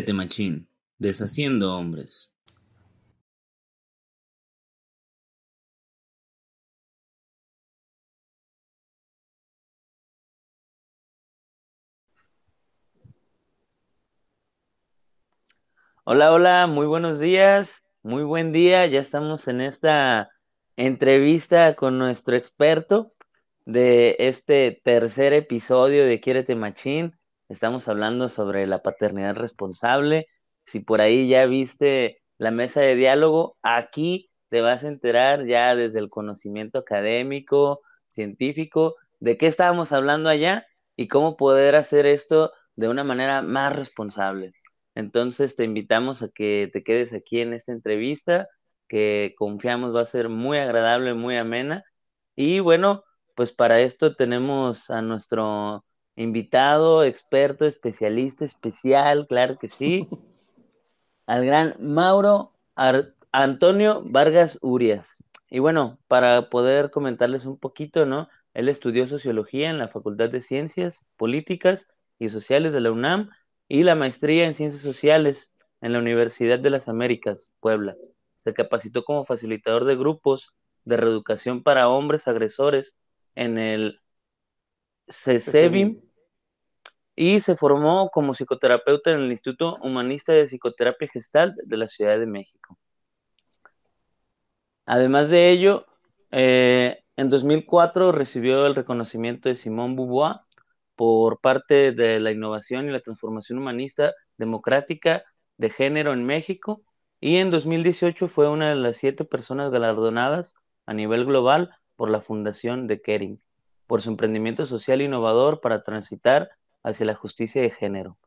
Quiérete machín, deshaciendo hombres. Hola, hola, muy buenos días, muy buen día. Ya estamos en esta entrevista con nuestro experto de este tercer episodio de Quiérete Machín. Estamos hablando sobre la paternidad responsable. Si por ahí ya viste la mesa de diálogo, aquí te vas a enterar ya desde el conocimiento académico, científico, de qué estábamos hablando allá y cómo poder hacer esto de una manera más responsable. Entonces te invitamos a que te quedes aquí en esta entrevista, que confiamos va a ser muy agradable, muy amena. Y bueno, pues para esto tenemos a nuestro invitado, experto, especialista, especial, claro que sí, al gran Mauro Antonio Vargas Urias. Y bueno, para poder comentarles un poquito, ¿no? Él estudió sociología en la Facultad de Ciencias Políticas y Sociales de la UNAM y la maestría en Ciencias Sociales en la Universidad de las Américas, Puebla. Se capacitó como facilitador de grupos de reeducación para hombres agresores en el CESEBIM y se formó como psicoterapeuta en el Instituto Humanista de Psicoterapia Gestal de la Ciudad de México. Además de ello, eh, en 2004 recibió el reconocimiento de Simón Beauvoir por parte de la innovación y la transformación humanista democrática de género en México y en 2018 fue una de las siete personas galardonadas a nivel global por la Fundación de Kering, por su emprendimiento social innovador para transitar hacia la justicia de género.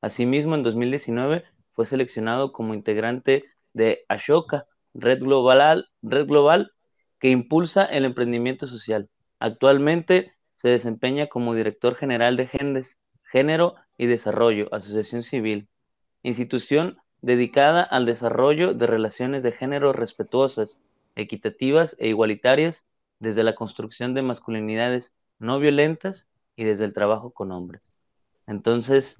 Asimismo, en 2019 fue seleccionado como integrante de Ashoka, Red Global, Red Global que impulsa el emprendimiento social. Actualmente se desempeña como director general de Gendes, Género y Desarrollo, Asociación Civil, institución dedicada al desarrollo de relaciones de género respetuosas, equitativas e igualitarias desde la construcción de masculinidades no violentas y desde el trabajo con hombres. Entonces,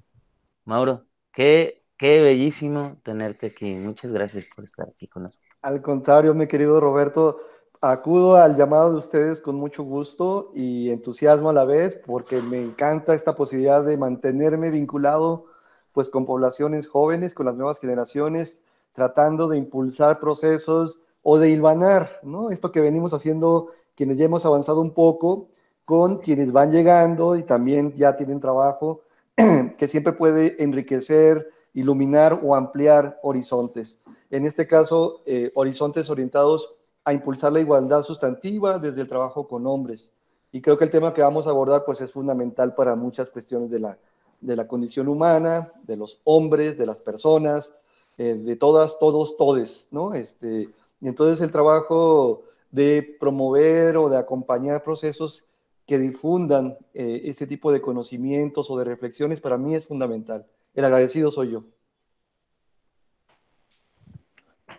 Mauro, qué, qué bellísimo tenerte aquí. Muchas gracias por estar aquí con nosotros. Al contrario, mi querido Roberto, acudo al llamado de ustedes con mucho gusto y entusiasmo a la vez porque me encanta esta posibilidad de mantenerme vinculado pues con poblaciones jóvenes, con las nuevas generaciones, tratando de impulsar procesos o de hilvanar, ¿no? Esto que venimos haciendo quienes ya hemos avanzado un poco con quienes van llegando y también ya tienen trabajo, que siempre puede enriquecer, iluminar o ampliar horizontes. En este caso, eh, horizontes orientados a impulsar la igualdad sustantiva desde el trabajo con hombres. Y creo que el tema que vamos a abordar pues es fundamental para muchas cuestiones de la, de la condición humana, de los hombres, de las personas, eh, de todas, todos, todes, ¿no? Este, entonces el trabajo de promover o de acompañar procesos que difundan eh, este tipo de conocimientos o de reflexiones para mí es fundamental. El agradecido soy yo.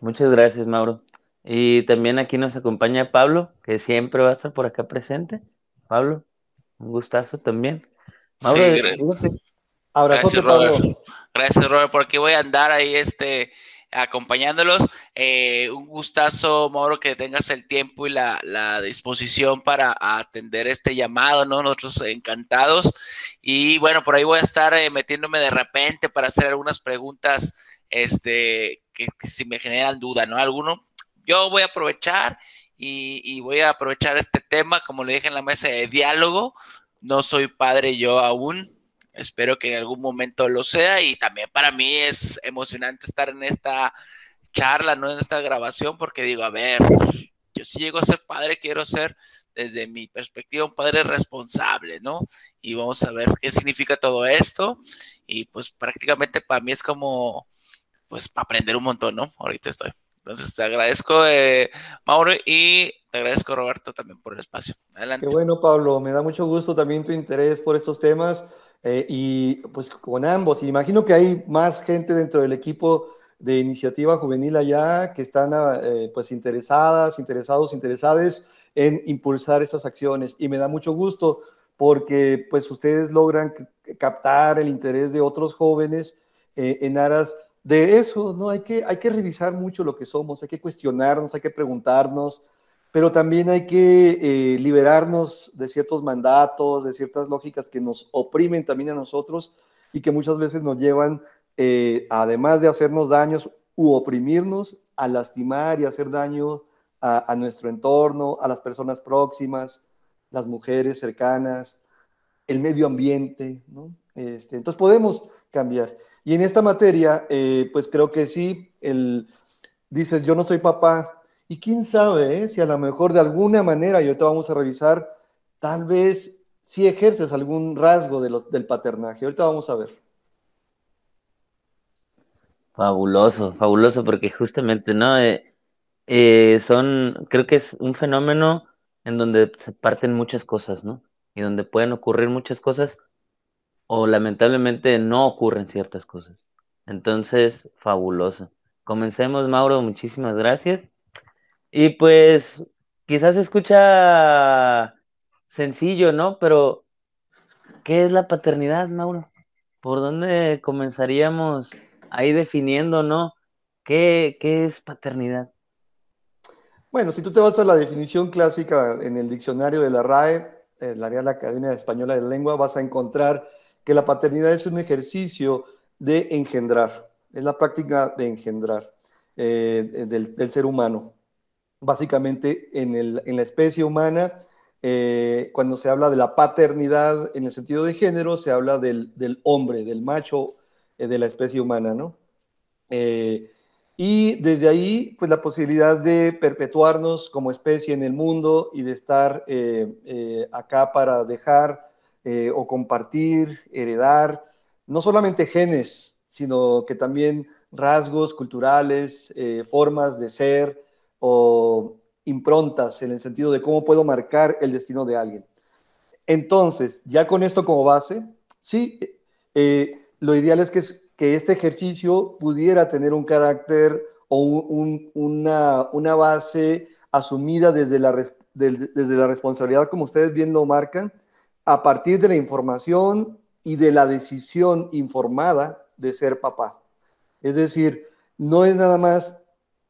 Muchas gracias, Mauro. Y también aquí nos acompaña Pablo, que siempre va a estar por acá presente. Pablo, un gustazo también. Mauro, sí, gracias. gracias, Robert. Gracias, Robert, por aquí voy a andar ahí este, acompañándolos. Eh, un gustazo, Mauro, que tengas el tiempo y la, disposición para atender este llamado, ¿no? Nosotros encantados. Y bueno, por ahí voy a estar eh, metiéndome de repente para hacer algunas preguntas este, que si me generan duda, ¿no? Alguno yo voy a aprovechar y, voy a aprovechar este tema, como le dije en la mesa de diálogo. No soy padre yo aún, espero que en algún momento lo sea y también para mí es emocionante estar en esta charla, no en esta grabación, porque digo, a ver, yo si llego a ser padre, quiero ser desde mi perspectiva un padre responsable, ¿no? Y vamos a ver qué significa todo esto y pues prácticamente para mí es como, pues aprender un montón, ¿no? Ahorita estoy. Entonces te agradezco, eh, Mauro, y te agradezco, Roberto, también por el espacio. Adelante. Qué bueno, Pablo. Me da mucho gusto también tu interés por estos temas eh, y pues con ambos. Imagino que hay más gente dentro del equipo de iniciativa juvenil allá que están eh, pues interesadas, interesados, interesadas en impulsar estas acciones. Y me da mucho gusto porque pues ustedes logran captar el interés de otros jóvenes eh, en aras de eso, ¿no? Hay que, hay que revisar mucho lo que somos, hay que cuestionarnos, hay que preguntarnos, pero también hay que eh, liberarnos de ciertos mandatos, de ciertas lógicas que nos oprimen también a nosotros y que muchas veces nos llevan, eh, además de hacernos daños u oprimirnos, a lastimar y hacer daño a, nuestro entorno, a las personas próximas, las mujeres cercanas, el medio ambiente, ¿no? Este, entonces podemos cambiar. Y en esta materia, eh, pues creo que sí, el, dices, yo no soy papá, y quién sabe eh, si a lo mejor de alguna manera, y ahorita vamos a revisar, tal vez si ejerces algún rasgo de del paternaje. Ahorita vamos a ver. Fabuloso, fabuloso, porque justamente, ¿no? Eh, eh, son, creo que es un fenómeno en donde se parten muchas cosas, ¿no? Y donde pueden ocurrir muchas cosas o lamentablemente no ocurren ciertas cosas. Entonces, fabuloso. Comencemos, Mauro, muchísimas gracias. Y pues, quizás se escucha sencillo, ¿no? Pero, ¿qué es la paternidad, Mauro? ¿Por dónde comenzaríamos ahí definiendo, ¿no? ¿Qué, qué es paternidad? Bueno, si tú te vas a la definición clásica en el diccionario de la RAE, eh, la Real Academia Española de Lengua, vas a encontrar que la paternidad es un ejercicio de engendrar, es la práctica de engendrar eh, del, ser humano. Básicamente, en, la especie humana, eh, cuando se habla de la paternidad en el sentido de género, se habla del, hombre, del macho de la especie humana, ¿no? Y desde ahí, pues la posibilidad de perpetuarnos como especie en el mundo y de estar eh, eh, acá para dejar eh, o compartir, heredar, no solamente genes, sino que también rasgos culturales, formas de ser o improntas en el sentido de cómo puedo marcar el destino de alguien. Entonces, ya con esto como base, sí, lo ideal es que que este ejercicio pudiera tener un carácter o una, base asumida desde la, desde la responsabilidad, como ustedes bien lo marcan, a partir de la información y de la decisión informada de ser papá. Es decir, no es nada más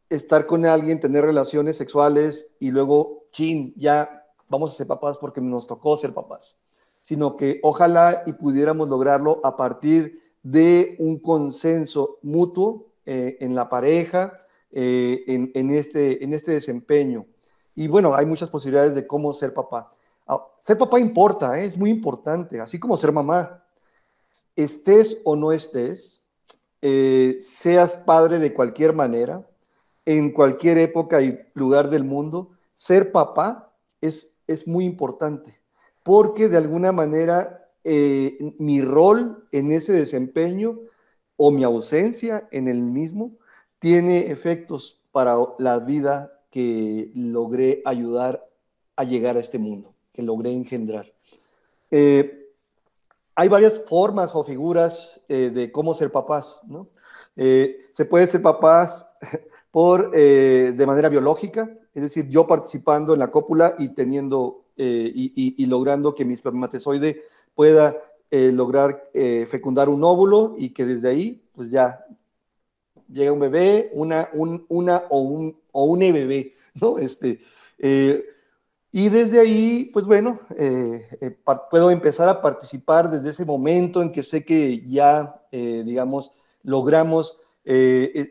estar con alguien, tener relaciones sexuales y luego, chin, ya vamos a ser papás porque nos tocó ser papás, sino que ojalá y pudiéramos lograrlo a partir de un consenso mutuo eh, en la pareja, eh, en, este, en este desempeño. Y bueno, hay muchas posibilidades de cómo ser papá. Ah, ser papá importa, ¿eh? es muy importante, así como ser mamá. Estés o no estés, seas padre de cualquier manera, en cualquier época y lugar del mundo, ser papá es, es muy importante, porque de alguna manera eh, mi rol en ese desempeño o mi ausencia en el mismo tiene efectos para la vida que logré ayudar a llegar a este mundo, que logré engendrar. Eh, hay varias formas o figuras eh, de cómo ser papás, ¿no? se puede ser papás por, de manera biológica, es decir, yo participando en la cópula y teniendo y, logrando que mi espermatozoide pueda eh, lograr eh, fecundar un óvulo y que desde ahí, pues ya llega un bebé, una, o un, o un bebé, ¿no? Este, eh, y desde ahí, pues bueno, puedo empezar a participar desde ese momento en que sé que ya, digamos, logramos e-,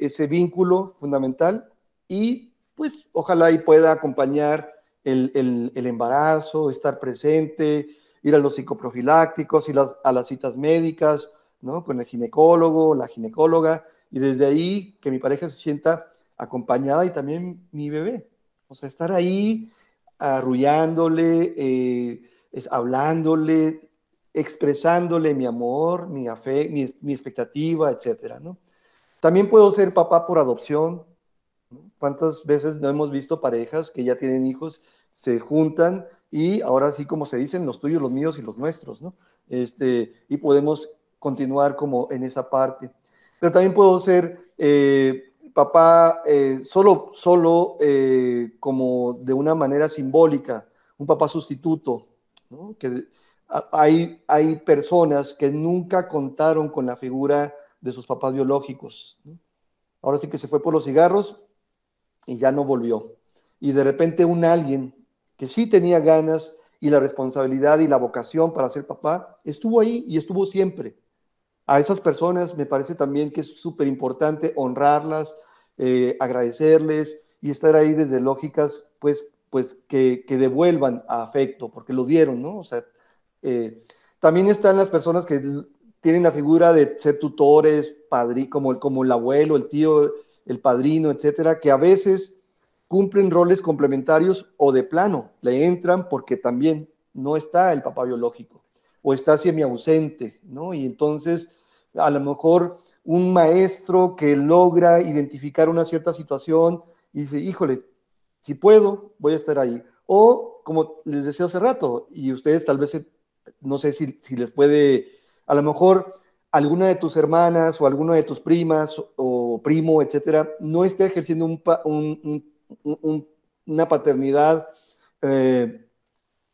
ese, vínculo fundamental y pues ojalá y pueda acompañar el, embarazo, estar presente, ir a los psicoprofilácticos, ir a las citas médicas, ¿no? Con el ginecólogo, la ginecóloga, y desde ahí que mi pareja se sienta acompañada y también mi bebé. O sea, estar ahí arrullándole, eh, hablándole, expresándole mi amor, mi, fe, mi, expectativa, etcétera, ¿no? También puedo ser papá por adopción. ¿Cuántas veces no hemos visto parejas que ya tienen hijos, se juntan y ahora sí, como se dicen, los tuyos, los míos y los nuestros, ¿no? Este, y podemos continuar como en esa parte. Pero también puedo ser eh, papá eh, solo, solo eh, como de una manera simbólica, un papá sustituto, ¿no? Hay, hay personas que nunca contaron con la figura de sus papás biológicos. Ahora sí que se fue por los cigarros y ya no volvió. Y de repente un alguien que sí tenía ganas y la responsabilidad y la vocación para ser papá, estuvo ahí y estuvo siempre. A esas personas me parece también que es súper importante honrarlas, eh, agradecerles y estar ahí desde lógicas, pues, pues que, que, devuelvan afecto, porque lo dieron, ¿no? O sea, eh, también están las personas que tienen la figura de ser tutores, padrí, como, como el abuelo, el tío, el padrino, etcétera, que a veces cumplen roles complementarios o de plano le entran porque también no está el papá biológico o está semi-ausente, ¿no? Y entonces, a lo mejor un maestro que logra identificar una cierta situación y dice, híjole, si puedo, voy a estar ahí. O, como les decía hace rato, y ustedes tal vez, no sé si, les puede, a lo mejor alguna de tus hermanas o alguna de tus primas o primo, etcétera, no esté ejerciendo una paternidad eh,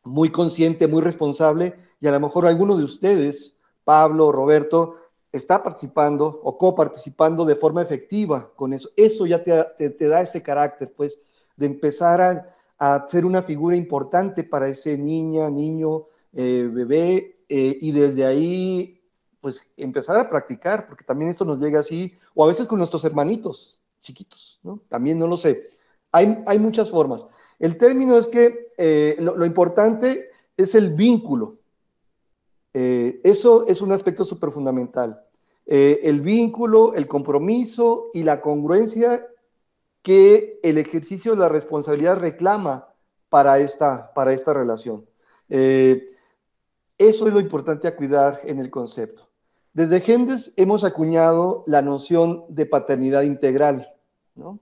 muy consciente, muy responsable, y a lo mejor alguno de ustedes, Pablo, Roberto, está participando o coparticipando de forma efectiva con eso. Eso ya te, te, da ese carácter, pues, de empezar a, a, ser una figura importante para ese niña, niño, eh, bebé, eh, y desde ahí, pues, empezar a practicar, porque también esto nos llega así, o a veces con nuestros hermanitos chiquitos, ¿no? También no lo sé. Hay, hay muchas formas. El término es que eh, lo, importante es el vínculo. Eso es un aspecto súper fundamental. El vínculo, el compromiso y la congruencia que el ejercicio de la responsabilidad reclama para esta, para esta relación. Eso es lo importante a cuidar en el concepto. Desde Gendes hemos acuñado la noción de paternidad integral, ¿no?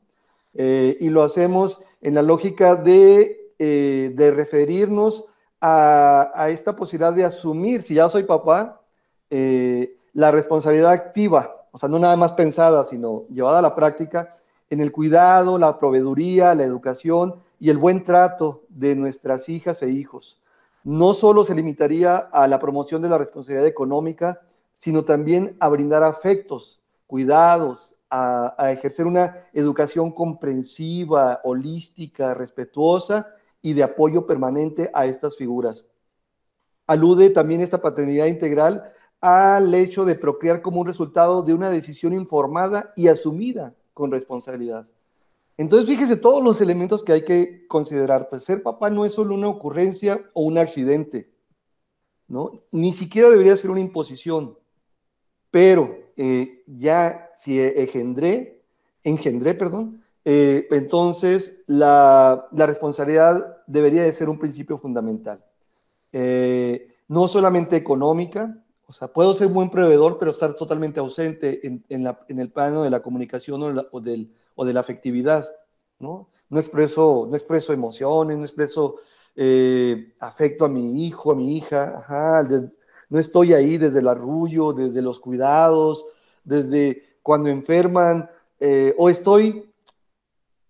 y lo hacemos en la lógica de, eh, referirnos a, a, esta posibilidad de asumir, si ya soy papá, eh, la responsabilidad activa, o sea, no nada más pensada, sino llevada a la práctica, en el cuidado, la proveeduría, la educación y el buen trato de nuestras hijas e hijos. No solo se limitaría a la promoción de la responsabilidad económica, sino también a brindar afectos, cuidados, a, ejercer una educación comprensiva, holística, respetuosa y de apoyo permanente a estas figuras. Alude también esta paternidad integral al hecho de procrear como un resultado de una decisión informada y asumida con responsabilidad. Entonces, fíjese todos los elementos que hay que considerar. Pues ser papá no es solo una ocurrencia o un accidente, ¿no? Ni siquiera debería ser una imposición. Pero eh, ya si engendré, engendré, perdón, eh, entonces la, responsabilidad debería de ser un principio fundamental. Eh, no solamente económica, o sea, puedo ser buen proveedor, pero estar totalmente ausente en, el plano de la comunicación o, del, o de la afectividad, ¿no? No expreso, no expreso emociones, no expreso afecto a mi hijo, a mi hija, ajá, no estoy ahí desde el arrullo, desde los cuidados, desde cuando enferman, eh, o estoy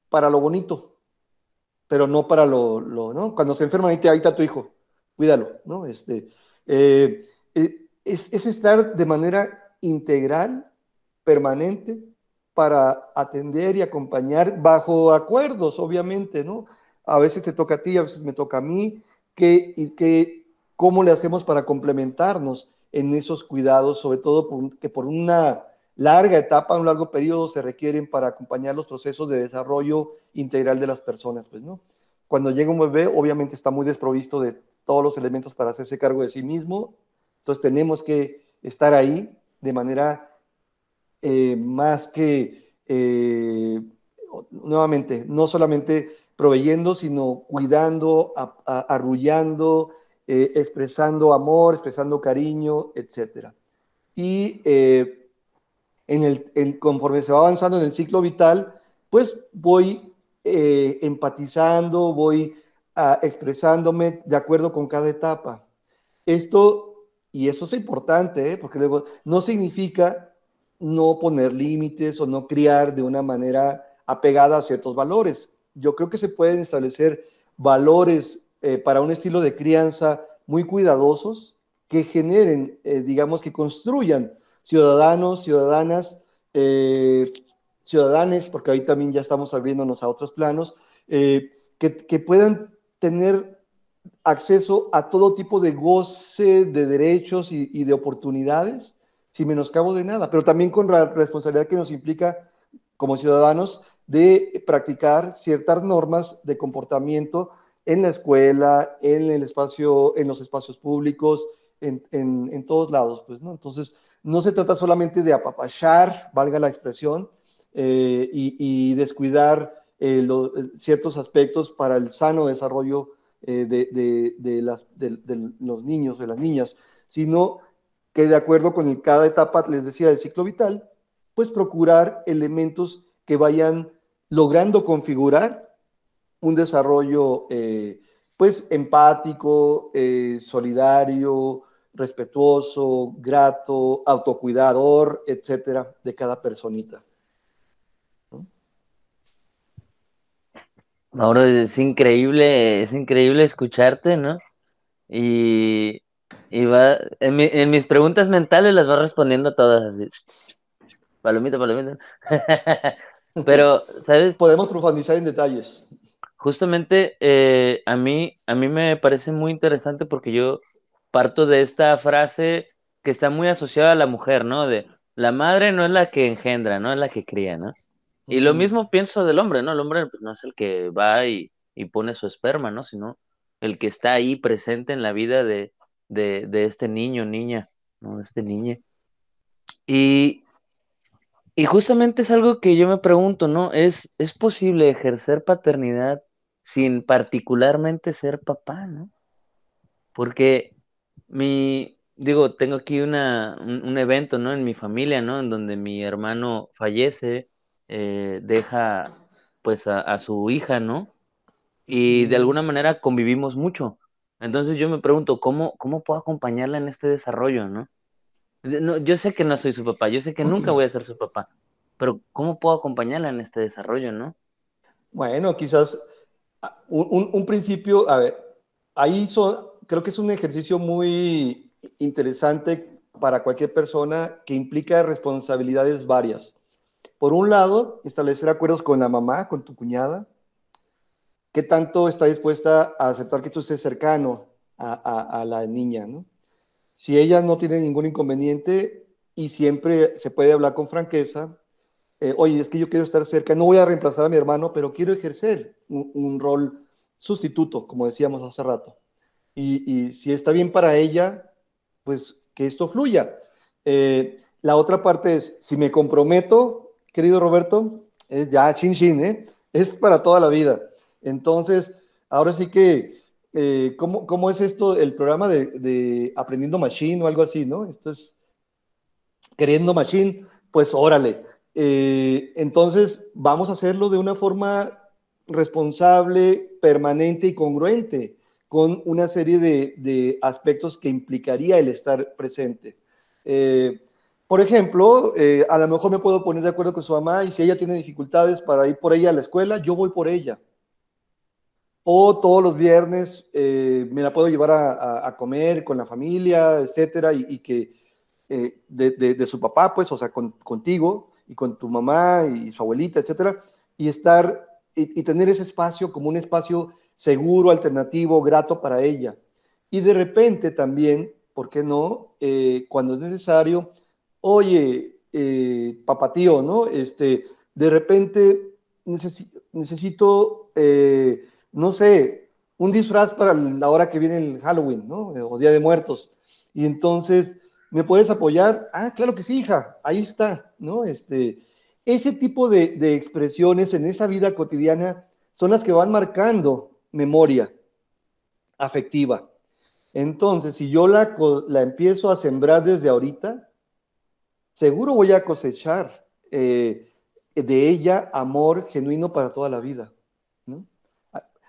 para lo bonito, pero no para lo, ¿no? Cuando se enferman, ahí, está tu hijo, cuídalo, ¿no? Este, eh, eh, es estar de manera integral, permanente, para atender y acompañar bajo acuerdos, obviamente, ¿no? A veces te toca a ti, a veces me toca a mí, que, y que cómo le hacemos para complementarnos en esos cuidados, sobre todo que por una larga etapa, un largo periodo se requieren para acompañar los procesos de desarrollo integral de las personas, pues, ¿no? Cuando llega un bebé, obviamente está muy desprovisto de todos los elementos para hacerse cargo de sí mismo, entonces tenemos que estar ahí de manera eh, más que, eh, nuevamente, no solamente proveyendo, sino cuidando, arrullando, eh, expresando amor, expresando cariño, etc. Y eh, en el, conforme se va avanzando en el ciclo vital, pues voy eh, empatizando, voy ah, expresándome de acuerdo con cada etapa. Esto, y eso es importante, porque luego no significa no poner límites o no criar de una manera apegada a ciertos valores. Yo creo que se pueden establecer valores eh, para un estilo de crianza muy cuidadosos, que generen, eh, digamos, que construyan ciudadanos, ciudadanas, eh, ciudadanes, porque ahí también ya estamos abriéndonos a otros planos, que, puedan tener acceso a todo tipo de goce de derechos y de oportunidades, sin menoscabo de nada, pero también con la responsabilidad que nos implica como ciudadanos de practicar ciertas normas de comportamiento en la escuela, en el espacio, en los espacios públicos, en, todos lados, pues. Entonces, no se trata solamente de apapachar, valga la expresión, eh, y, descuidar eh, ciertos aspectos para el sano desarrollo eh, de, de, los niños, de las niñas, sino que de acuerdo con cada etapa, les decía, del ciclo vital, pues procurar elementos que vayan logrando configurar un desarrollo eh, pues empático, eh, solidario, respetuoso, grato, autocuidador, etcétera, de cada personita. Mauro, es increíble, es increíble escucharte, ¿no? Y, va, en, mis preguntas mentales las va respondiendo todas así. Palomita, palomita. Pero, ¿sabes? Podemos profundizar en detalles. Justamente eh, a, mí, a mí me parece muy interesante porque yo parto de esta frase que está muy asociada a la mujer, ¿no? De la madre no es la que engendra, no es la que cría, ¿no? Y lo mismo pienso del hombre, ¿no? El hombre pues, no es el que va y, pone su esperma, ¿no? Sino el que está ahí presente en la vida de, de, de este niño, niña, ¿no? De este niño. Y, y justamente es algo que yo me pregunto, ¿no? ¿Es, es posible ejercer paternidad sin particularmente ser papá, ¿no? Porque mi, digo, tengo aquí una, un, evento, ¿no? En mi familia, ¿no? En donde mi hermano fallece, eh, deja pues a, su hija, ¿no? Y de alguna manera convivimos mucho. Entonces yo me pregunto, ¿cómo, cómo puedo acompañarla en este desarrollo, ¿no? yo sé que no soy su papá, yo sé que nunca voy a ser su papá, pero ¿cómo puedo acompañarla en este desarrollo, no? Bueno, quizás ah, un, principio, a ver, ahí creo que es un ejercicio muy interesante para cualquier persona que implica responsabilidades varias. Por un lado, establecer acuerdos con la mamá, con tu cuñada, qué tanto está dispuesta a aceptar que tú estés cercano a, la niña, ¿no? Si ella no tiene ningún inconveniente y siempre se puede hablar con franqueza, eh, oye, es que yo quiero estar cerca, no voy a reemplazar a mi hermano, pero quiero ejercer un, rol sustituto, como decíamos hace rato. Y, si está bien para ella, pues que esto fluya. Eh, la otra parte es, si me comprometo, querido Roberto, es ya chin chin, ¿eh? es para toda la vida. Entonces, ahora sí que eh, ¿cómo, es esto, el programa de, Aprendiendo Machine o algo así, ¿no? Esto es Queriendo Machine, pues órale. Eh, entonces, vamos a hacerlo de una forma responsable, permanente y congruente con una serie de, aspectos que implicaría el estar presente. Eh, por ejemplo, a lo mejor me puedo poner de acuerdo con su mamá y si ella tiene dificultades para ir por ella a la escuela, yo voy por ella o todos los viernes eh, me la puedo llevar a, comer con la familia, etcétera, y, que eh, de, su papá, pues, o sea, contigo y con tu mamá y su abuelita, etcétera, y estar y, tener ese espacio como un espacio seguro, alternativo, grato para ella. Y de repente también, ¿por qué no? Eh, cuando es necesario, oye, papá tío, ¿no? Este, de repente necesito no sé, un disfraz para la hora que viene el Halloween, ¿no? O Día de Muertos. Y entonces, ¿me puedes apoyar? Ah, claro que sí, hija, ahí está, ¿no? Este, ese tipo de, expresiones en esa vida cotidiana son las que van marcando memoria afectiva. Entonces, si yo la, la empiezo a sembrar desde ahorita, seguro voy a cosechar eh, de ella amor genuino para toda la vida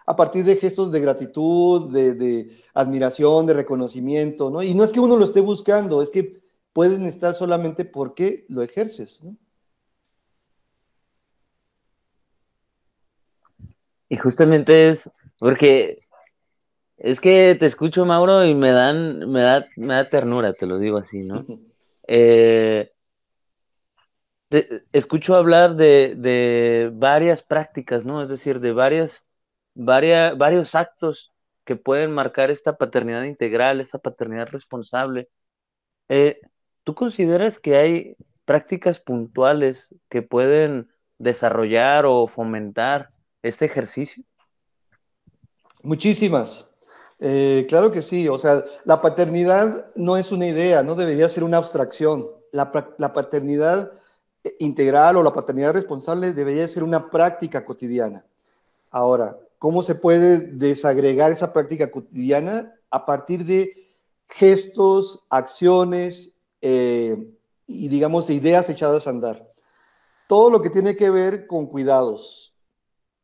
a partir de gestos de gratitud, de, admiración, de reconocimiento, ¿no? Y no es que uno lo esté buscando, es que pueden estar solamente porque lo ejerces, ¿no? Y justamente es porque Es que te escucho, Mauro, y me dan, me da, me da ternura, te lo digo así, ¿no? Eh, escucho hablar de, varias prácticas, ¿no? Es decir, de varias, varias, varios actos que pueden marcar esta paternidad integral, esta paternidad responsable. Eh, ¿Tú consideras que hay prácticas puntuales que pueden desarrollar o fomentar este ejercicio? Muchísimas. Eh, claro que sí, o sea, la paternidad no es una idea, no debería ser una abstracción. La, paternidad integral o la paternidad responsable debería ser una práctica cotidiana. Ahora, ¿cómo se puede desagregar esa práctica cotidiana? A partir de gestos, acciones eh, y, digamos, de ideas echadas a andar. Todo lo que tiene que ver con cuidados,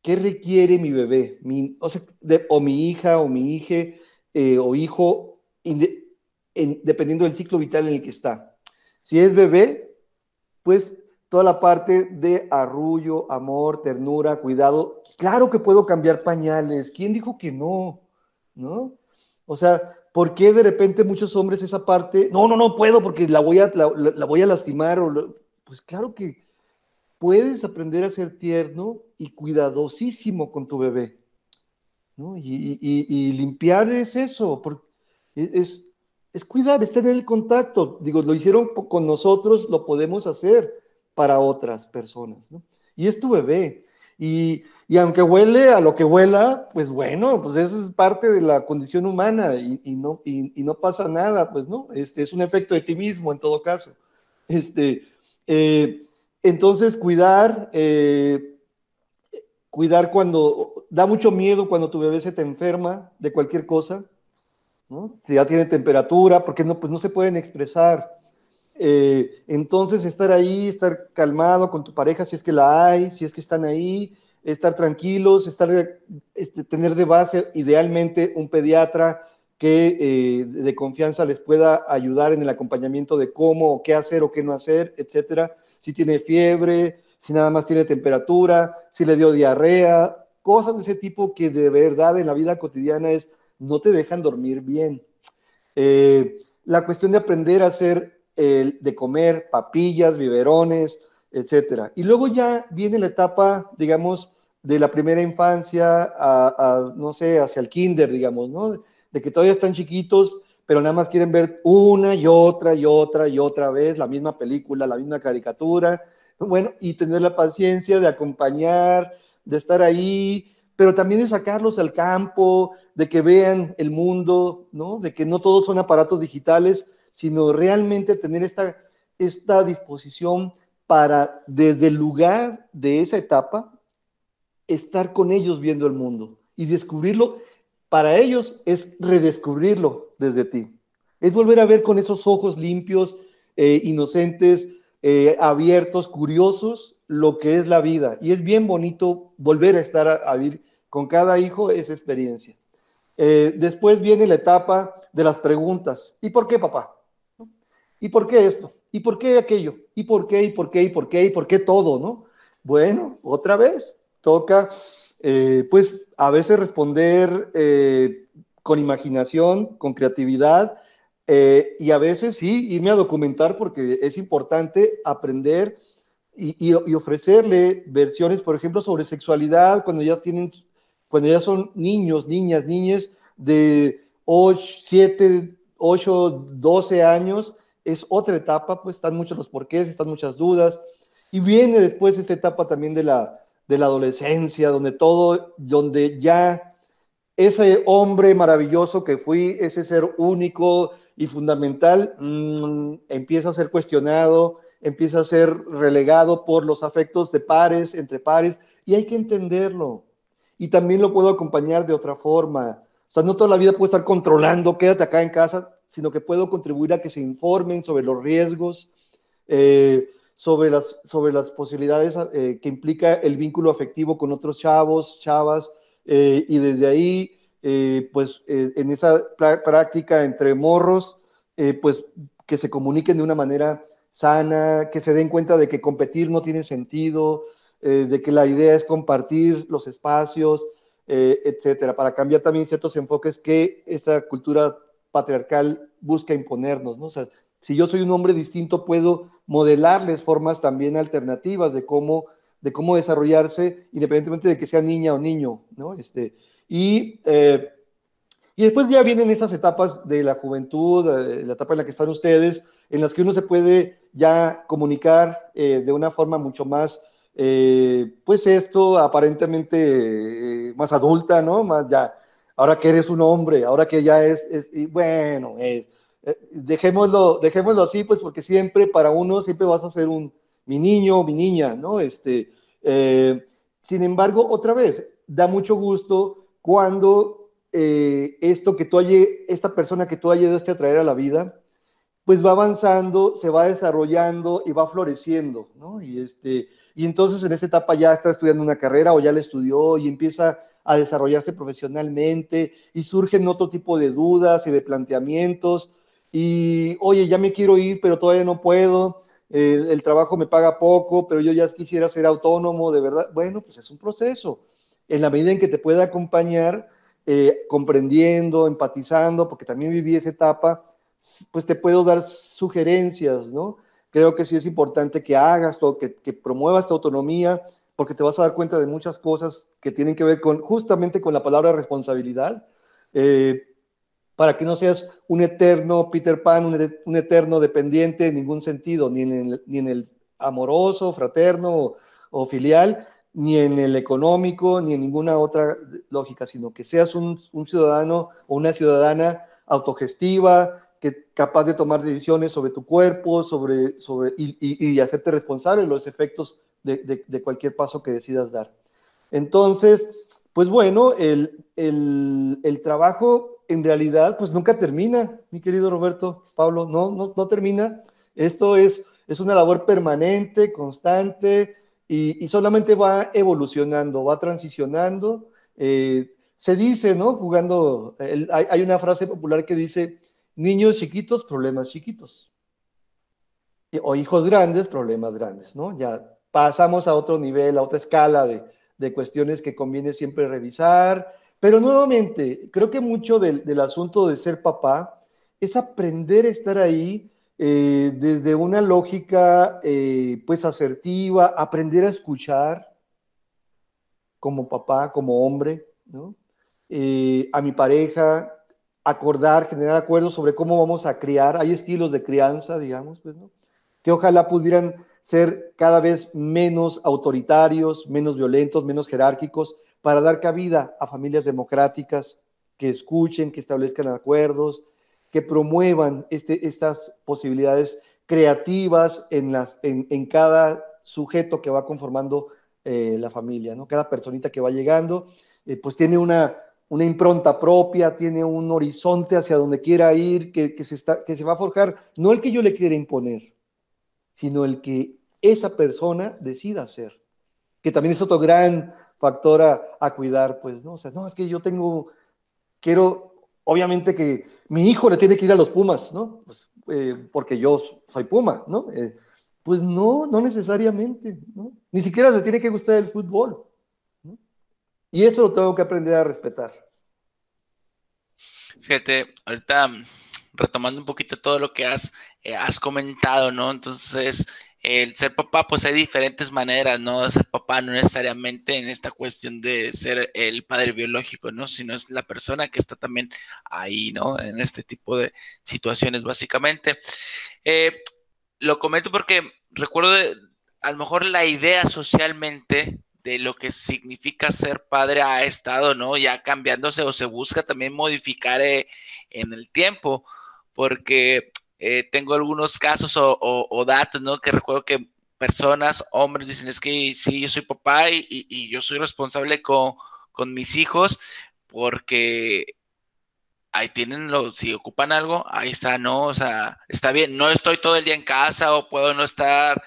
¿Qué requiere mi bebé? o, mi hija o mi hija eh, o hijo, dependiendo del ciclo vital en el que está. Si es bebé, pues toda la parte de arrullo, amor, ternura, cuidado. Claro que puedo cambiar pañales. ¿Quién dijo que no? ¿No? O sea, ¿por qué de repente muchos hombres esa parte, no, no, no puedo porque la voy a, la, voy a lastimar? O pues claro que puedes aprender a ser tierno y cuidadosísimo con tu bebé. ¿no? Y, limpiar es eso, es, es cuidar, es tener el contacto. Digo, lo hicieron con nosotros, lo podemos hacer para otras personas. ¿no? Y es tu bebé. Y, aunque huele a lo que huela, pues bueno, pues eso es parte de la condición humana y, no, y, no pasa nada, pues no, este, es un efecto de ti mismo en todo caso. Este, eh, entonces, cuidar, eh, cuidar cuando, da mucho miedo cuando tu bebé se te enferma de cualquier cosa, ¿no? Si ya tiene temperatura, porque no, pues no se pueden expresar. Eh, entonces, estar ahí, estar calmado con tu pareja si es que la hay, si es que están ahí, estar tranquilos, estar, este, tener de base idealmente un pediatra que eh, de confianza les pueda ayudar en el acompañamiento de cómo qué hacer o qué no hacer, etcétera si tiene fiebre, si nada más tiene temperatura, si le dio diarrea, cosas de ese tipo que de verdad en la vida cotidiana es, no te dejan dormir bien. Eh, la cuestión de aprender a hacer, de comer papillas, biberones, etcétera. Y luego ya viene la etapa, digamos, de la primera infancia a, no sé, hacia el kinder, digamos, ¿no? De que todavía están chiquitos, pero nada más quieren ver una y otra y otra y otra vez la misma película, la misma caricatura, bueno, y tener la paciencia de acompañar, de estar ahí, pero también de sacarlos al campo, de que vean el mundo, ¿no? De que no todos son aparatos digitales, sino realmente tener esta, esta disposición para, desde el lugar de esa etapa, estar con ellos viendo el mundo y descubrirlo. Para ellos es redescubrirlo, desde ti. Es volver a ver con esos ojos limpios, eh, inocentes, eh, abiertos, curiosos, lo que es la vida. Y es bien bonito volver a estar a, vivir con cada hijo esa experiencia. Eh, después viene la etapa de las preguntas. ¿Y por qué, papá? ¿Y por qué esto? ¿Y por qué aquello? ¿Y por qué? ¿Y por qué? ¿Y por qué? ¿Y por qué todo? ¿No? Bueno, otra vez toca, pues, a veces responder con imaginación, con creatividad eh, y a veces sí irme a documentar porque es importante aprender y, ofrecerle versiones, por ejemplo, sobre sexualidad cuando ya tienen, cuando ya son niños, niñas, niñas de 8, 7, 8, 12 años, es otra etapa, pues están muchos los porqués, están muchas dudas. Y viene después esta etapa también de la, adolescencia, donde todo, donde ya ese hombre maravilloso que fui, ese ser único y fundamental, mm, empieza a ser cuestionado, empieza a ser relegado por los afectos de pares, entre pares, y hay que entenderlo. Y también lo puedo acompañar de otra forma. O sea, no toda la vida puedo estar controlando, quédate acá en casa, sino que puedo contribuir a que se informen sobre los riesgos, eh, sobre, las, sobre las posibilidades eh, que implica el vínculo afectivo con otros chavos, chavas, eh, y desde ahí, eh, pues eh, en esa práctica entre morros, pues que se comuniquen de una manera sana, que se den cuenta de que competir no tiene sentido, de que la idea es compartir los espacios, eh, etcétera, para cambiar también ciertos enfoques que esa cultura patriarcal busca imponernos, ¿no? O sea, si yo soy un hombre distinto, puedo modelarles formas también alternativas de cómo, de cómo desarrollarse, independientemente de que sea niña o niño, ¿no? Este, y, eh, y después ya vienen esas etapas de la juventud, la etapa en la que están ustedes, en las que uno se puede ya comunicar eh, de una forma mucho más, eh, pues esto aparentemente más adulta, ¿no? Más ya, ahora que eres un hombre, ahora que ya es, es bueno, dejémoslo, dejémoslo así, pues porque siempre para uno siempre vas a ser un mi niño, mi niña, ¿no? Este, sin embargo, otra vez, da mucho gusto cuando eh, esto que tú hay, esta persona que tú ayudaste a traer a la vida, pues va avanzando, se va desarrollando y va floreciendo, ¿no? Y, este, y entonces en esta etapa ya está estudiando una carrera o ya la estudió y empieza a desarrollarse profesionalmente y surgen otro tipo de dudas y de planteamientos y, oye, ya me quiero ir, pero todavía no puedo, eh, el trabajo me paga poco, pero yo ya quisiera ser autónomo, de verdad. Bueno, pues es un proceso en la medida en que te pueda acompañar, eh, comprendiendo, empatizando, porque también viví esa etapa, pues te puedo dar sugerencias, ¿no? Creo que sí es importante que hagas todo, que, que promuevas tu autonomía, porque te vas a dar cuenta de muchas cosas que tienen que ver con justamente con la palabra responsabilidad, eh, para que no seas un eterno Peter Pan, un, eterno dependiente en ningún sentido, ni en el, ni en el amoroso, fraterno o filial, ni en el económico, ni en ninguna otra lógica, sino que seas un, ciudadano o una ciudadana autogestiva, que capaz de tomar decisiones sobre tu cuerpo, sobre, sobre, y, hacerte responsable de los efectos de, cualquier paso que decidas dar. Entonces, pues bueno, el, trabajo en realidad pues nunca termina, mi querido Roberto, Pablo, no, no, no termina. Esto es, es una labor permanente, constante, y, solamente va evolucionando, va transicionando. Eh, se dice, ¿no? Jugando, hay, una frase popular que dice, niños chiquitos, problemas chiquitos. O hijos grandes, problemas grandes, ¿no? Ya pasamos a otro nivel, a otra escala de, cuestiones que conviene siempre revisar. Pero nuevamente, creo que mucho del, del asunto de ser papá es aprender a estar ahí eh, desde una lógica eh, pues asertiva, aprender a escuchar como papá, como hombre. Eh, a mi pareja, acordar, generar acuerdos sobre cómo vamos a criar. Hay estilos de crianza, digamos, pues, ¿no? que ojalá pudieran ser cada vez menos autoritarios, menos violentos, menos jerárquicos, para dar cabida a familias democráticas que escuchen, que establezcan acuerdos, que promuevan este, estas posibilidades creativas en, cada sujeto que va conformando eh, la familia, ¿no? Cada personita que va llegando, eh, pues tiene una, impronta propia, tiene un horizonte hacia donde quiera ir, que, se que se va a forjar, no el que yo le quiera imponer, sino el que esa persona decida hacer, que también es otro gran factor a, cuidar, pues, ¿no? O sea, no, es que yo tengo, quiero, obviamente que mi hijo le tiene que ir a los Pumas, ¿no? Pues, eh, porque yo soy Puma, ¿no? Eh, pues no, no necesariamente, ¿no? Ni siquiera le tiene que gustar el fútbol. Y eso lo tengo que aprender a respetar. Fíjate, ahorita retomando un poquito todo lo que has, eh, has comentado, ¿no? Entonces, el ser papá, pues hay diferentes maneras, ¿no? De ser papá no necesariamente en esta cuestión de ser el padre biológico, ¿no? Sino es la persona que está también ahí, ¿no? En este tipo de situaciones, básicamente. Eh, lo comento porque recuerdo a lo mejor la idea socialmente de lo que significa ser padre ha estado, ¿no? Ya cambiándose o se busca también modificar eh, en el tiempo, porque eh, tengo algunos casos o, datos, ¿no? Que recuerdo que personas, hombres, dicen, es que sí, yo soy papá y, yo soy responsable con, mis hijos porque ahí tienen, lo, si ocupan algo, ahí está, ¿no? O sea, está bien, no estoy todo el día en casa o puedo no estar,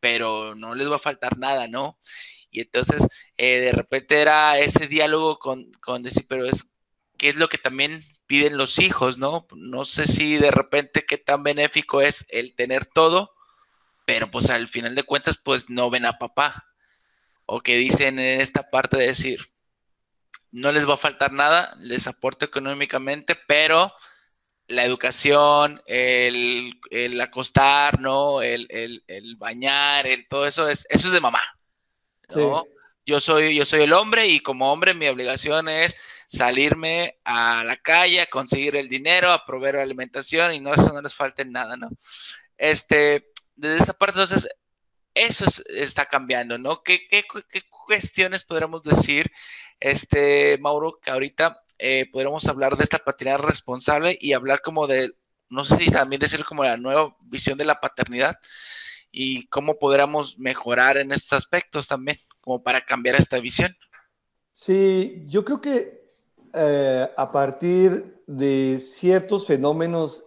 pero no les va a faltar nada, ¿no? Y entonces, eh, de repente era ese diálogo con, con decir, pero es, ¿qué es lo que también piden los hijos, ¿no? No sé si de repente qué tan benéfico es el tener todo, pero pues al final de cuentas pues no ven a papá. O que dicen en esta parte de decir, no les va a faltar nada, les aporto económicamente, pero la educación, el, acostar, ¿no? El, bañar, el, todo eso es, eso es de mamá. ¿no? Yo soy, yo soy el hombre y como hombre mi obligación es salirme a la calle, a conseguir el dinero, a proveer alimentación y no eso no les falte nada, ¿no? Este, desde esta parte, entonces, eso está cambiando, ¿no? ¿Qué, qué, qué cuestiones podríamos decir, este, Mauro, que ahorita eh, podríamos hablar de esta paternidad responsable y hablar como de, no sé si también decir como la nueva visión de la paternidad y cómo podríamos mejorar en estos aspectos también, como para cambiar esta visión. Sí, yo creo que eh, a partir de ciertos fenómenos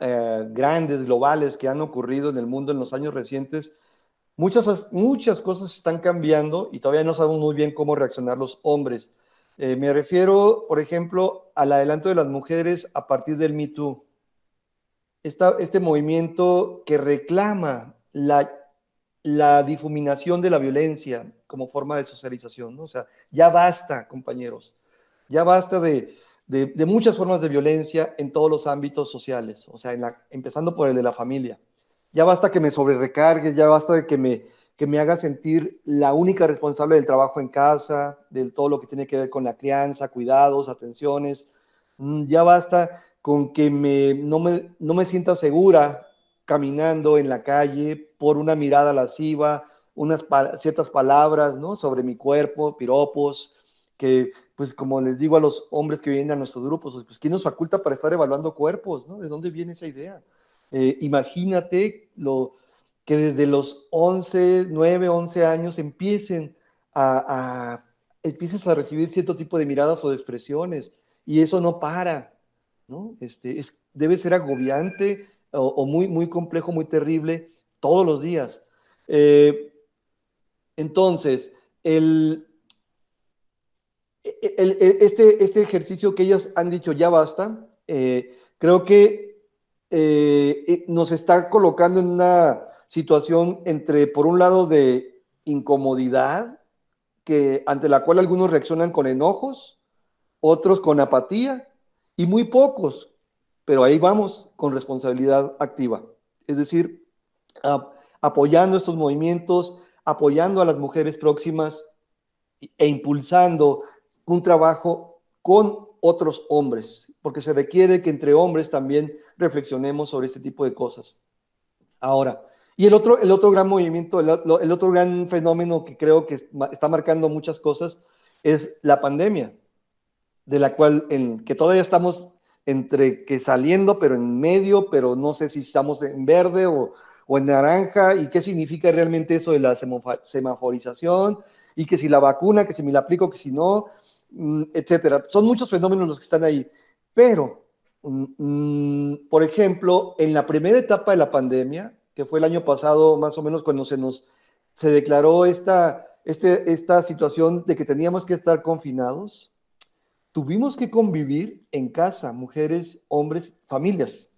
eh, grandes, globales que han ocurrido en el mundo en los años recientes, muchas, muchas cosas están cambiando y todavía no sabemos muy bien cómo reaccionar los hombres. Eh, me refiero, por ejemplo, al adelanto de las mujeres a partir del Me Too. este movimiento que reclama la, la, difuminación de la violencia como forma de socialización. O sea, ya basta, compañeros. Ya basta de, de, muchas formas de violencia en todos los ámbitos sociales. O sea, empezando por el de la familia. Ya basta que me sobrerecargue, ya basta de que me que me haga sentir la única responsable del trabajo en casa, de todo lo que tiene que ver con la crianza, cuidados, atenciones. Mm, ya basta con que me, no, me, no me sienta segura caminando en la calle por una mirada lasciva, unas ciertas palabras ¿no? sobre mi cuerpo, piropos, que pues como les digo a los hombres que vienen a nuestros grupos, pues ¿quién nos faculta para estar evaluando cuerpos? ¿no? ¿De dónde viene esa idea? Eh, imagínate lo, que desde los 11, 9, 11 años empiecen a, a, empieces a recibir cierto tipo de miradas o de expresiones y eso no para, ¿no? Este, es, debe ser agobiante o, muy, muy complejo, muy terrible todos los días. Eh, entonces, el, este, este ejercicio que ellos han dicho ya basta, eh, creo que eh, nos está colocando en una situación entre, por un lado, de incomodidad, que, ante la cual algunos reaccionan con enojos, otros con apatía, y muy pocos, pero ahí vamos con responsabilidad activa. Es decir, apoyando estos movimientos, apoyando a las mujeres próximas e impulsando un trabajo con otros hombres, porque se requiere que entre hombres también reflexionemos sobre este tipo de cosas. Ahora, y el otro, el otro gran movimiento, el, otro gran fenómeno que creo que está marcando muchas cosas es la pandemia, de la cual en, que todavía estamos entre que saliendo, pero en medio, pero no sé si estamos en verde o, o en naranja, y qué significa realmente eso de la semaforización, y que si la vacuna, que si me la aplico, que si no, etcétera. Son muchos fenómenos los que están ahí. Pero, mm, mm, por ejemplo, en la primera etapa de la pandemia, que fue el año pasado, más o menos cuando se nos se declaró esta, este, esta situación de que teníamos que estar confinados, tuvimos que convivir en casa, mujeres, hombres, familias.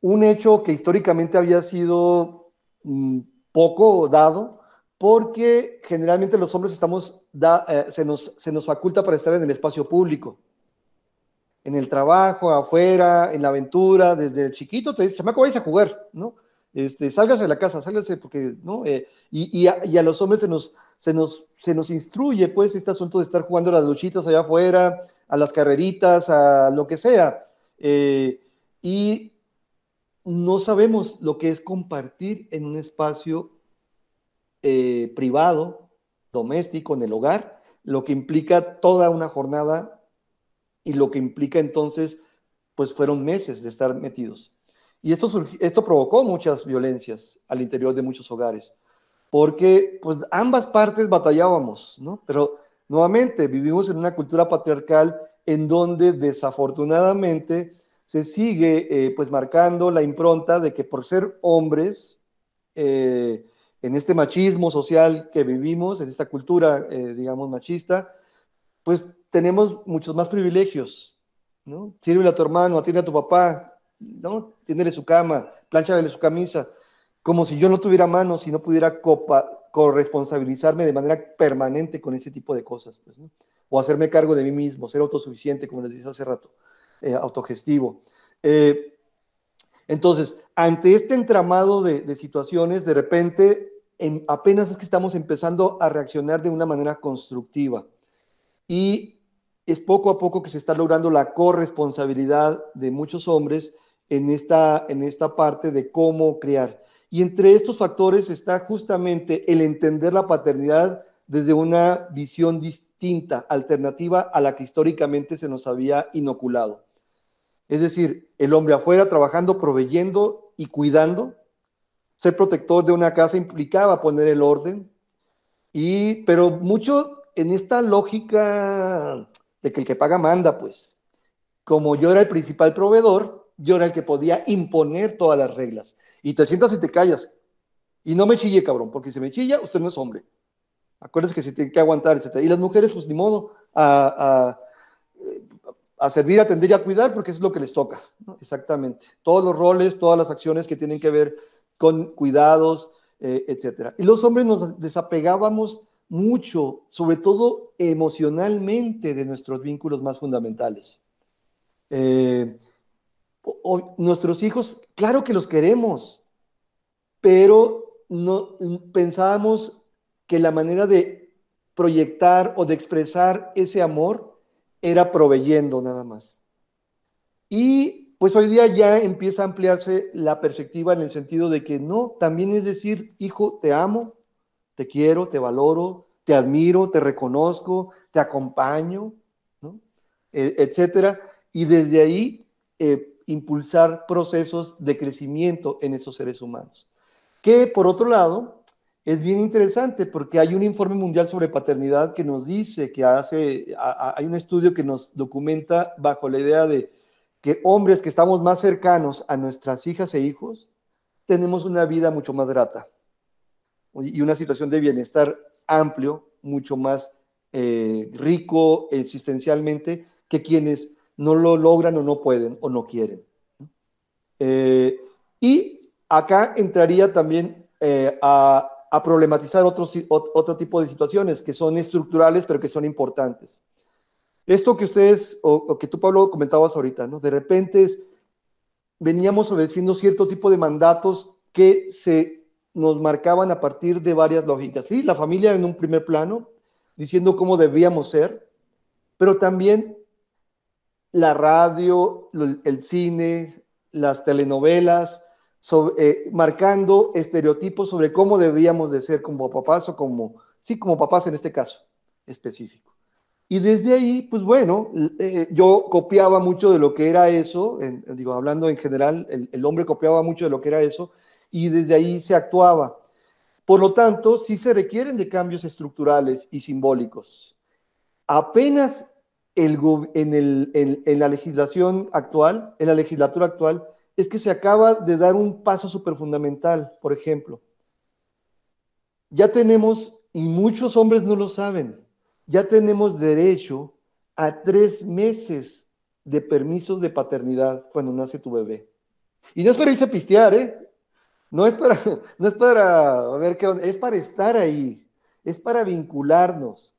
Un hecho que históricamente había sido mm, poco dado, porque generalmente los hombres estamos, eh, se, nos, se nos faculta para estar en el espacio público en el trabajo, afuera, en la aventura, desde chiquito te dice, chamaco, vais a jugar, ¿no? este, sálgase de la casa, sálgase, porque, ¿no? Eh, y, a, los hombres se nos, se, nos, se nos instruye, pues, este asunto de estar jugando las luchitas allá afuera, a las carreritas, a lo que sea. Eh, y no sabemos lo que es compartir en un espacio privado, doméstico, en el hogar, lo que implica toda una jornada y lo que implica entonces, pues fueron meses de estar metidos. Y esto, esto provocó muchas violencias al interior de muchos hogares, porque pues ambas partes batallábamos, ¿no? Pero nuevamente vivimos en una cultura patriarcal en donde desafortunadamente se sigue eh, pues marcando la impronta de que por ser hombres, eh, en este machismo social que vivimos, en esta cultura, eh, digamos, machista, pues tenemos muchos más privilegios, ¿no? Sirve a tu hermano, atiende a tu papá, ¿no? Tiéndele su cama, planchale su camisa, como si yo no tuviera manos y no pudiera corresponsabilizarme de manera permanente con ese tipo de cosas. Pues, o hacerme cargo de mí mismo, ser autosuficiente, como les dije hace rato, eh, autogestivo. Eh, entonces, ante este entramado de, situaciones, de repente, apenas es que estamos empezando a reaccionar de una manera constructiva. Y es poco a poco que se está logrando la corresponsabilidad de muchos hombres en esta, en esta parte de cómo criar. Y entre estos factores está justamente el entender la paternidad desde una visión distinta, alternativa a la que históricamente se nos había inoculado. Es decir, el hombre afuera trabajando, proveyendo y cuidando. Ser protector de una casa implicaba poner el orden, y, pero mucho en esta lógica de que el que paga manda, pues. Como yo era el principal proveedor, yo era el que podía imponer todas las reglas. Y te sientas y te callas. Y no me chille, cabrón, porque si me chilla, usted no es hombre. Acuérdense que se tiene que aguantar, etc. Y las mujeres, pues ni modo, a, a, servir, a atender y a cuidar, porque es lo que les toca. Exactamente. Todos los roles, todas las acciones que tienen que ver con cuidados, eh, etc. Y los hombres nos desapegábamos mucho, sobre todo emocionalmente, de nuestros vínculos más fundamentales. Eh, nuestros hijos, claro que los queremos, pero no pensábamos que la manera de proyectar o de expresar ese amor era proveyendo nada más. Y pues hoy día ya empieza a ampliarse la perspectiva en el sentido de que no, también es decir, hijo, te amo, te quiero, te valoro, te admiro, te reconozco, te acompaño. E, etcétera. Y desde ahí eh, impulsar procesos de crecimiento en esos seres humanos. Que por otro lado, es bien interesante porque hay un informe mundial sobre paternidad que nos dice que hace, hay un estudio que nos documenta bajo la idea de que hombres que estamos más cercanos a nuestras hijas e hijos, tenemos una vida mucho más grata y una situación de bienestar amplio, mucho más eh, rico existencialmente que quienes no lo logran o no pueden o no quieren. Eh, y acá entraría también eh, a, problematizar otro tipo de situaciones que son estructurales, pero que son importantes. Esto que ustedes, o, que tú, Pablo, comentabas ahorita, ¿no? De repente veníamos obedeciendo cierto tipo de mandatos que se nos marcaban a partir de varias lógicas. Sí, la familia en un primer plano, diciendo cómo debíamos ser, pero también la radio, el cine, las telenovelas, eh, marcando estereotipos sobre cómo debíamos de ser como papás o como, sí, como papás en este caso específico. Y desde ahí, pues bueno, eh, yo copiaba mucho de lo que era eso, digo, hablando en general, el, el, hombre copiaba mucho de lo que era eso, y desde ahí se actuaba. Por lo tanto, sí se requieren de cambios estructurales y simbólicos. Apenas en, la legislación actual, en la legislatura actual, es que se acaba de dar un paso súper fundamental, por ejemplo. Ya tenemos, y muchos hombres no lo saben, ya tenemos derecho a tres meses de permisos de paternidad cuando nace tu bebé. Y no es para irse a pistear, ¿eh? No es para, no es para ver qué onda, es para estar ahí, es para vincularnos.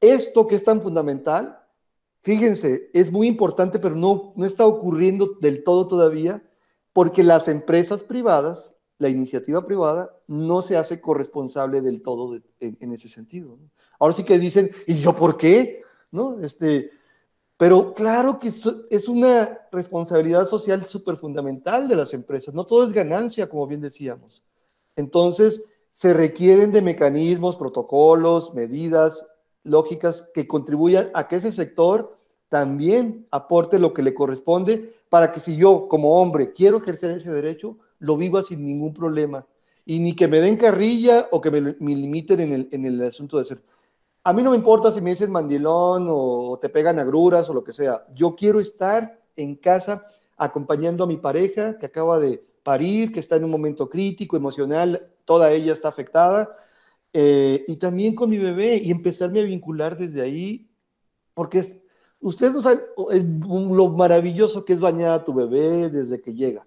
Esto que es tan fundamental, fíjense, es muy importante, pero no, no está ocurriendo del todo todavía, porque las empresas privadas, la iniciativa privada, no se hace corresponsable del todo en, ese sentido. Ahora sí que dicen, ¿y yo por qué? ¿No? Este, pero claro que es una responsabilidad social súper fundamental de las empresas. No todo es ganancia, como bien decíamos. Entonces, se requieren de mecanismos, protocolos, medidas lógicas que contribuyan a que ese sector también aporte lo que le corresponde para que si yo como hombre quiero ejercer ese derecho, lo viva sin ningún problema. Y ni que me den carrilla o que me, limiten en el, en el, asunto de ser. A mí no me importa si me dices mandilón o te pegan agruras o lo que sea. Yo quiero estar en casa acompañando a mi pareja que acaba de parir, que está en un momento crítico, emocional, toda ella está afectada eh, y también con mi bebé y empezarme a vincular desde ahí, porque es, ustedes no saben lo maravilloso que es bañar a tu bebé desde que llega.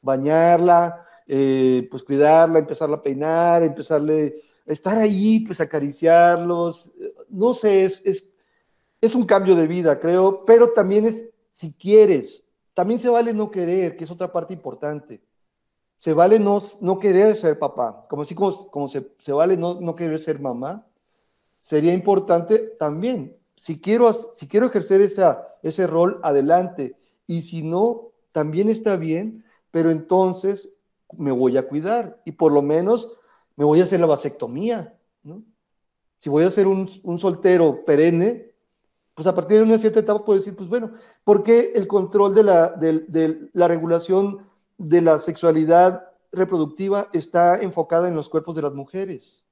Bañarla, eh, pues cuidarla, empezarla a peinar, empezarle, estar ahí, pues acariciarlos. no sé, es, es, es un cambio de vida, creo, pero también es, si quieres, también se vale no querer, que es otra parte importante. Se vale no, no querer ser papá, como así como, como se, se, vale no, no querer ser mamá. Sería importante también, si quiero, si quiero ejercer ese rol, adelante. Y si no, también está bien, pero entonces me voy a cuidar y por lo menos me voy a hacer la vasectomía, ¿no? Si voy a ser un, soltero perenne, pues a partir de una cierta etapa puedo decir, pues bueno, ¿por qué el control de la, de, la regulación de la sexualidad reproductiva está enfocada en los cuerpos de las mujeres?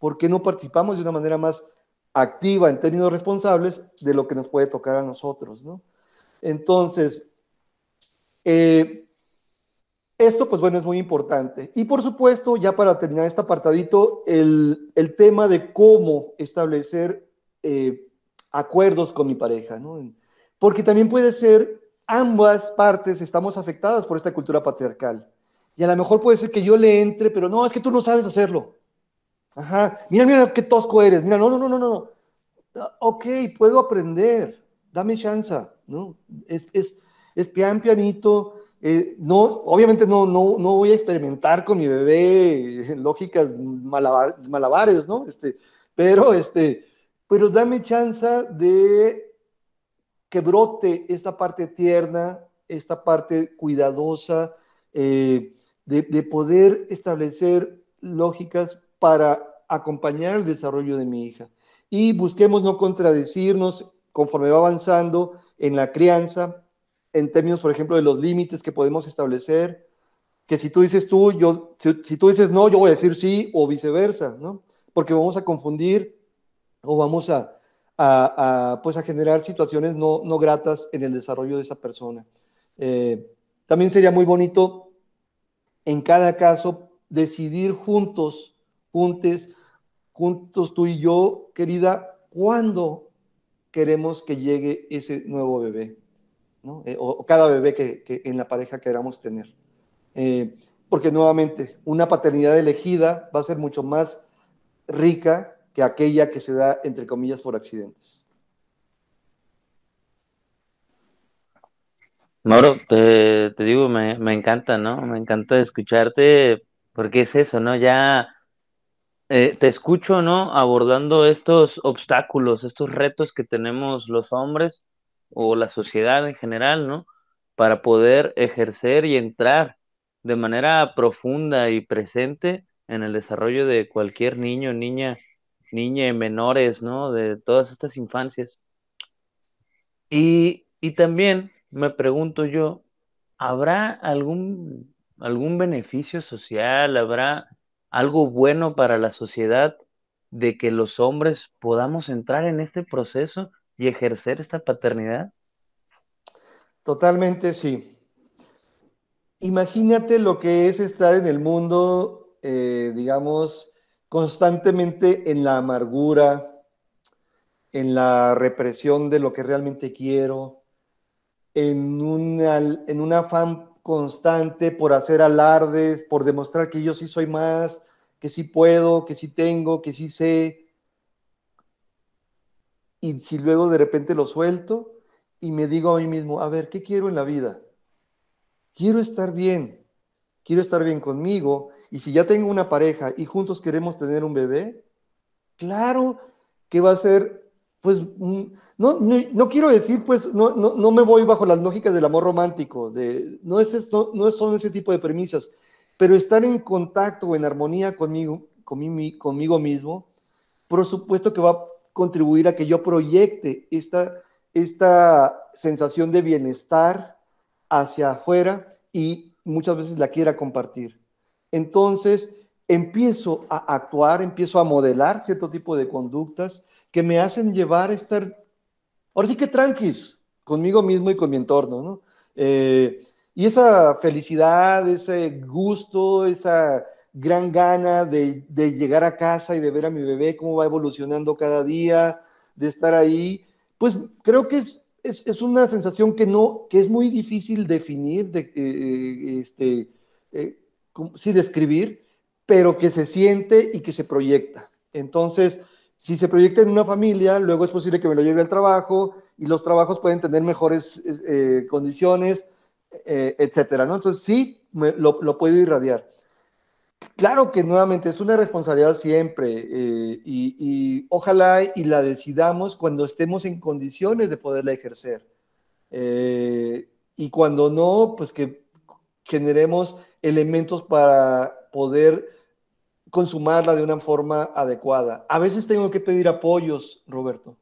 ¿Por qué no participamos de una manera más activa en términos responsables de lo que nos puede tocar a nosotros? ¿no? Entonces, eh, esto, pues bueno, es muy importante. Y por supuesto, ya para terminar este apartadito, el, tema de cómo establecer eh, acuerdos con mi pareja, ¿no? Porque también puede ser, ambas partes estamos afectadas por esta cultura patriarcal. Y a lo mejor puede ser que yo le entre, pero no, es que tú no sabes hacerlo. Ajá, mira, mira qué tosco eres. Mira, no, no, no, no, no. Ok, puedo aprender. Dame chance, ¿no? Es, es, es pian pianito. Eh, no, obviamente no, no, no voy a experimentar con mi bebé lógicas malabares, ¿no? Este, pero este, pero dame chance de que brote esta parte tierna, esta parte cuidadosa, eh, de, poder establecer lógicas para acompañar el desarrollo de mi hija. Y busquemos no contradecirnos conforme va avanzando en la crianza, en términos, por ejemplo, de los límites que podemos establecer, que si tú dices tú, yo, si, si, tú dices no, yo voy a decir sí, o viceversa, ¿no? Porque vamos a confundir o vamos a, pues a generar situaciones no, no, gratas en el desarrollo de esa persona. Eh, también sería muy bonito en cada caso decidir juntos, juntes, juntos tú y yo, querida, cuándo queremos que llegue ese nuevo bebé, ¿no? Eh, o, cada bebé que, en la pareja queramos tener. Eh, porque nuevamente, una paternidad elegida va a ser mucho más rica que aquella que se da, entre comillas, por accidentes. Moro, te, digo, me, encanta, ¿no? Me encanta escucharte porque es eso, ¿no? Ya eh, te escucho, ¿no? Abordando estos obstáculos, estos retos que tenemos los hombres o la sociedad en general, ¿no? Para poder ejercer y entrar de manera profunda y presente en el desarrollo de cualquier niño, niña niña, menores, ¿no? De todas estas infancias. Y, y también me pregunto yo, ¿habrá algún, algún beneficio social? ¿Habrá algo bueno para la sociedad de que los hombres podamos entrar en este proceso y ejercer esta paternidad? Totalmente sí. Imagínate lo que es estar en el mundo, eh, digamos, constantemente en la amargura, en la represión de lo que realmente quiero, en, en un afán constante por hacer alardes, por demostrar que yo sí soy más, que sí puedo, que sí tengo, que sí sé. Y si luego de repente lo suelto y me digo a mí mismo, a ver, ¿qué quiero en la vida? Quiero estar bien, quiero estar bien conmigo, y si ya tengo una pareja y juntos queremos tener un bebé, claro que va a ser, pues, no, no, quiero decir, pues, no, no, me voy bajo las lógicas del amor romántico, de, no, es esto, no son ese tipo de premisas, pero estar en contacto o en armonía conmigo, conmigo, conmigo mismo, por supuesto que va a contribuir a que yo proyecte esta, esta sensación de bienestar hacia afuera y muchas veces la quiera compartir. Entonces empiezo a actuar, empiezo a modelar cierto tipo de conductas que me hacen llevar a estar, ahora sí que tranquis, conmigo mismo y con mi entorno, ¿no? Eh, y esa felicidad, ese gusto, esa gran gana de, llegar a casa y de ver a mi bebé cómo va evolucionando cada día, de estar ahí, pues creo que es, es, una sensación que no, que es muy difícil definir, de, eh, este, eh, sí describir, pero que se siente y que se proyecta. Entonces, si se proyecta en una familia, luego es posible que me lo lleve al trabajo y los trabajos pueden tener mejores eh, condiciones, eh, etcétera, ¿no? Entonces sí, lo, lo, puedo irradiar. Claro que nuevamente es una responsabilidad siempre eh, y, y, ojalá y la decidamos cuando estemos en condiciones de poderla ejercer. y cuando no, pues que generemos elementos para poder consumarla de una forma adecuada. A veces tengo que pedir apoyos, Roberto.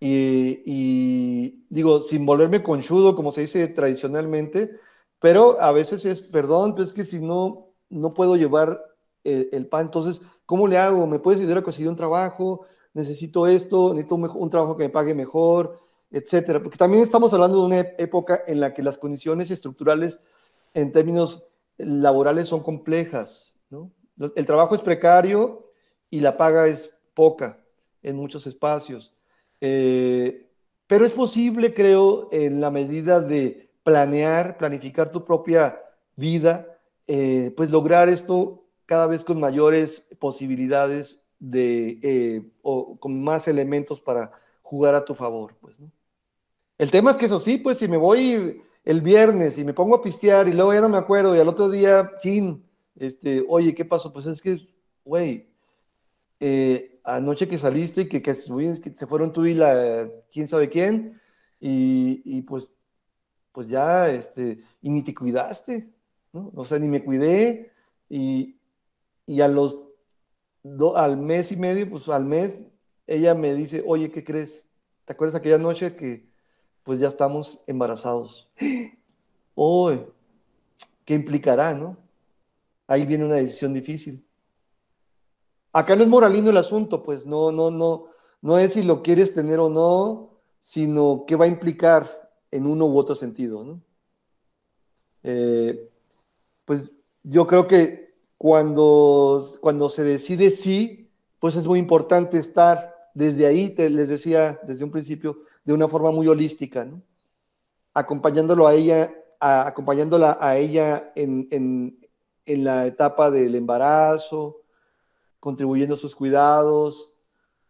Y, digo, sin volverme conchudo, como se dice tradicionalmente, pero a veces es, perdón, pues es que si no, no puedo llevar el, el, pan, entonces, ¿cómo le hago? ¿Me puedes ayudar a conseguir un trabajo? Necesito esto, necesito un, un trabajo que me pague mejor, etcétera. Porque también estamos hablando de una época en la que las condiciones estructurales en términos laborales son complejas. ¿no? El trabajo es precario y la paga es poca en muchos espacios. Eh, pero es posible, creo, en la medida de planear, planificar tu propia vida, eh, pues lograr esto cada vez con mayores posibilidades de, eh, o con más elementos para jugar a tu favor, pues. El tema es que eso sí, pues si me voy el viernes y me pongo a pistear y luego ya no me acuerdo y al otro día, chin, este, oye, ¿qué pasó? Pues es que, güey, eh, anoche que saliste y que, que, se fueron tú y la, quién sabe quién, y, pues, pues ya, este, y ni te cuidaste, ¿no? O sea, ni me cuidé, y, y a los, al mes y medio, pues al mes, ella me dice, oye, ¿qué crees? ¿Te acuerdas aquella noche que pues ya estamos embarazados. Oh, ¿qué implicará, no? Ahí viene una decisión difícil. Acá no es moralino el asunto, pues no, no, no, no es si lo quieres tener o no, sino qué va a implicar en uno u otro sentido, ¿no? Eh, pues yo creo que cuando, cuando se decide sí, pues es muy importante estar desde ahí, les decía desde un principio, de una forma muy holística, acompañándolo a ella, acompañándola a ella en, la etapa del embarazo, contribuyendo a sus cuidados,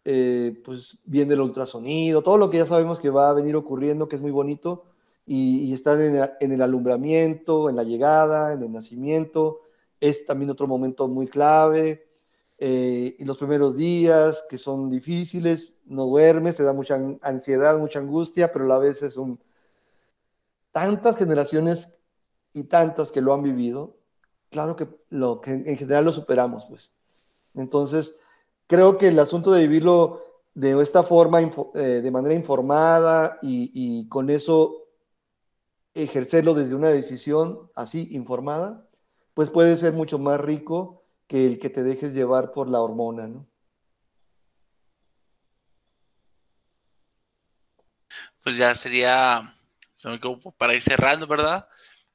eh, pues viendo el ultrasonido, todo lo que ya sabemos que va a venir ocurriendo, que es muy bonito, y, estar en, el alumbramiento, en la llegada, en el nacimiento, es también otro momento muy clave. Eh, y los primeros días que son difíciles, no duermes, te da mucha ansiedad, mucha angustia, pero a la vez es un... Tantas generaciones y tantas que lo han vivido, claro que, lo, que en general lo superamos, pues. Entonces, creo que el asunto de vivirlo de esta forma, eh, de manera informada y, y con eso ejercerlo desde una decisión así informada, pues puede ser mucho más rico que el que te dejes llevar por la hormona, ¿no? Pues ya sería, para ir cerrando, ¿verdad?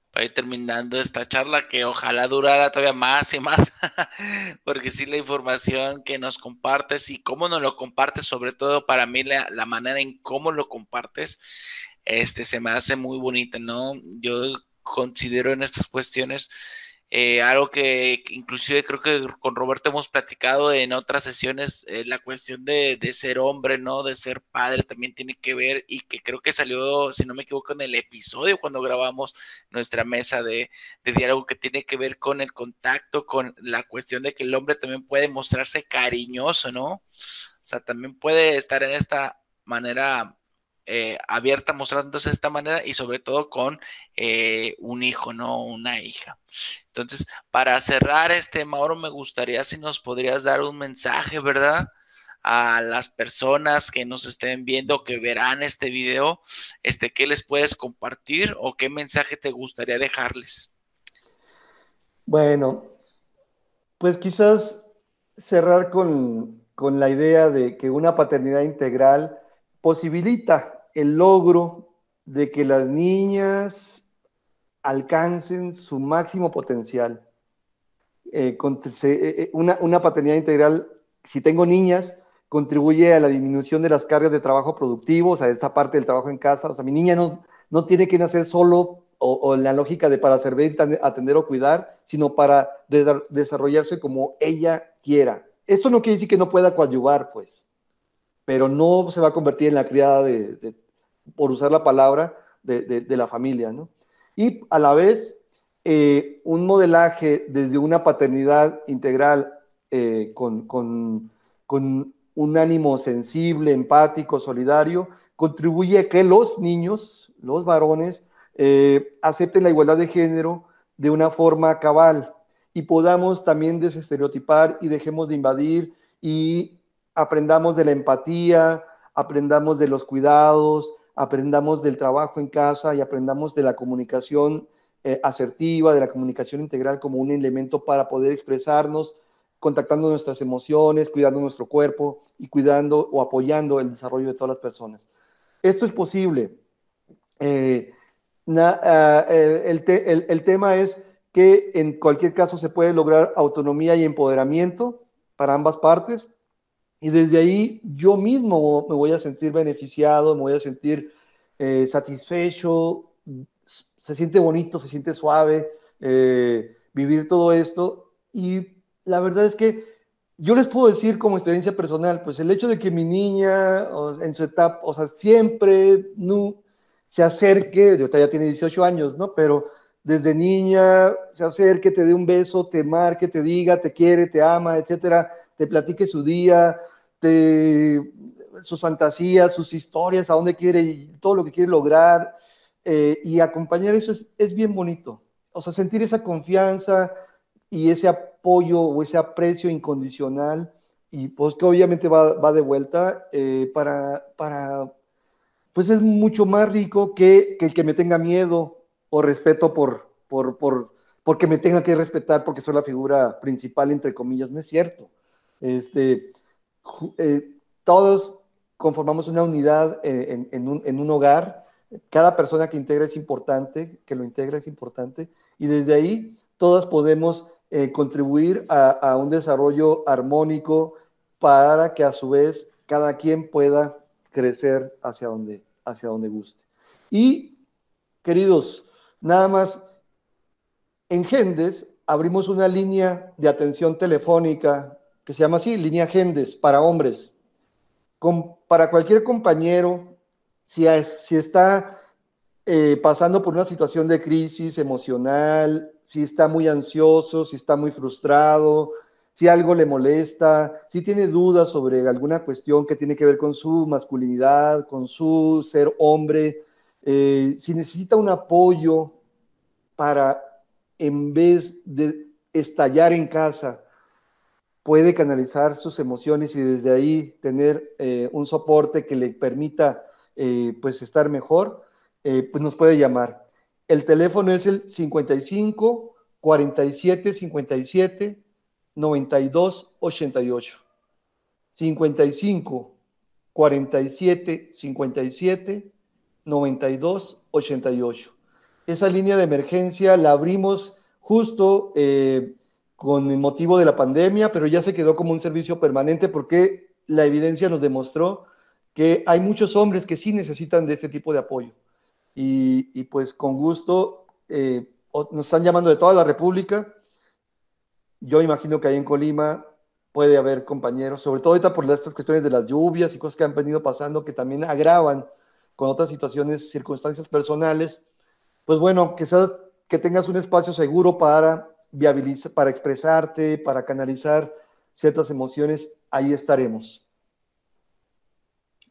Para ir terminando esta charla que ojalá durara todavía más y más, porque sí la información que nos compartes y cómo nos lo compartes, sobre todo para mí la, la manera en cómo lo compartes, este se me hace muy bonita, ¿no? Yo considero en estas cuestiones eh, algo que, inclusive creo que con Roberto hemos platicado en otras sesiones, eh, la cuestión de, ser hombre, ¿no? De ser padre también tiene que ver y que creo que salió, si no me equivoco, en el episodio cuando grabamos nuestra mesa de, de diálogo que tiene que ver con el contacto, con la cuestión de que el hombre también puede mostrarse cariñoso, ¿no? O sea, también puede estar en esta manera eh, abierta mostrándose de esta manera y sobre todo con eh, un hijo, no una hija. Entonces, para cerrar este, Mauro, me gustaría si nos podrías dar un mensaje, ¿verdad? a las personas que nos estén viendo, que verán este video, este, ¿qué les puedes compartir o qué mensaje te gustaría dejarles? Bueno, pues quizás cerrar con, con la idea de que una paternidad integral posibilita el logro de que las niñas alcancen su máximo potencial. Eh, eh, eh, una, paternidad integral, si tengo niñas, contribuye a la disminución de las cargas de trabajo productivo, o sea, esta parte del trabajo en casa. O sea, mi niña no, no tiene que nacer solo o, en la lógica de para servir, atender o cuidar, sino para desarrollarse como ella quiera. Esto no quiere decir que no pueda coadyuvar, pues, pero no se va a convertir en la criada de, por usar la palabra, de, la familia, ¿no? Y a la vez, eh, un modelaje desde una paternidad integral eh, con, con, con un ánimo sensible, empático, solidario, contribuye a que los niños, los varones, eh, acepten la igualdad de género de una forma cabal y podamos también desestereotipar y dejemos de invadir y aprendamos de la empatía, aprendamos de los cuidados, aprendamos del trabajo en casa y aprendamos de la comunicación eh, asertiva, de la comunicación integral como un elemento para poder expresarnos, contactando nuestras emociones, cuidando nuestro cuerpo y cuidando o apoyando el desarrollo de todas las personas. Esto es posible. Eh, Ah, el, tema es que en cualquier caso se puede lograr autonomía y empoderamiento para ambas partes y desde ahí yo mismo me voy a sentir beneficiado, me voy a sentir eh, satisfecho, se siente bonito, se siente suave eh, vivir todo esto y la verdad es que yo les puedo decir como experiencia personal, pues el hecho de que mi niña en su etapa, o sea, siempre, no, se acerque, ahorita ya tiene 18 años, ¿no? Pero desde niña se acerque, te dé un beso, te marque, te diga, te quiere, te ama, etcétera, te platique su día, te, sus fantasías, sus historias, a dónde quiere, todo lo que quiere lograr, eh, y acompañar eso es, bien bonito. O sea, sentir esa confianza y ese apoyo o ese aprecio incondicional, y pues que obviamente va, de vuelta eh, para, para pues es mucho más rico que, el que me tenga miedo o respeto por, por, por, porque me tenga que respetar porque soy la figura principal, entre comillas. No es cierto. Este, eh, todos conformamos una unidad eh, en, un, hogar. Cada persona que integra es importante, que lo integra es importante. Y desde ahí todas podemos eh, contribuir a, a un desarrollo armónico para que a su vez cada quien pueda crecer hacia donde, hacia donde guste. Y, queridos, nada más, en Gendes abrimos una línea de atención telefónica que se llama así, línea Gendes para hombres. para cualquier compañero, si, si está eh, pasando por una situación de crisis emocional, si está muy ansioso, si está muy frustrado, si algo le molesta, si tiene dudas sobre alguna cuestión que tiene que ver con su masculinidad, con su ser hombre, eh, si necesita un apoyo para, en vez de estallar en casa, puede canalizar sus emociones y desde ahí tener eh, un soporte que le permita eh, pues estar mejor, pues nos puede llamar. El teléfono es el 55 47 57 92 88 55 47 57 92 88. Esa línea de emergencia la abrimos justo eh, con el motivo de la pandemia, pero ya se quedó como un servicio permanente porque la evidencia nos demostró que hay muchos hombres que sí necesitan de este tipo de apoyo. Y, pues con gusto eh, nos están llamando de toda la República yo imagino que ahí en Colima puede haber compañeros, sobre todo ahorita por estas cuestiones de las lluvias y cosas que han venido pasando que también agravan con otras situaciones, circunstancias personales. Pues bueno, que, que tengas un espacio seguro para viabilizar, para expresarte, para canalizar ciertas emociones, ahí estaremos.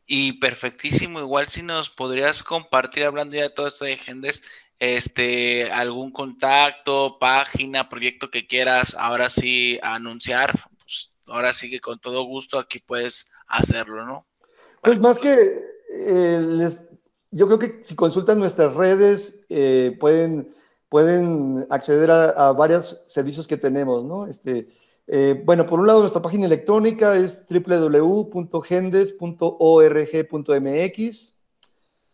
Y perfectísimo, igual si nos podrías compartir, hablando ya de todo esto de Gendes, este, algún contacto, página, proyecto que quieras ahora sí anunciar, pues ahora sí que con todo gusto aquí puedes hacerlo, ¿no? Pues más que eh, yo creo que si consultan nuestras redes eh, pueden, pueden acceder a, varios servicios que tenemos, ¿no? Este, eh, bueno, por un lado nuestra página electrónica es www.gendes.org.mx.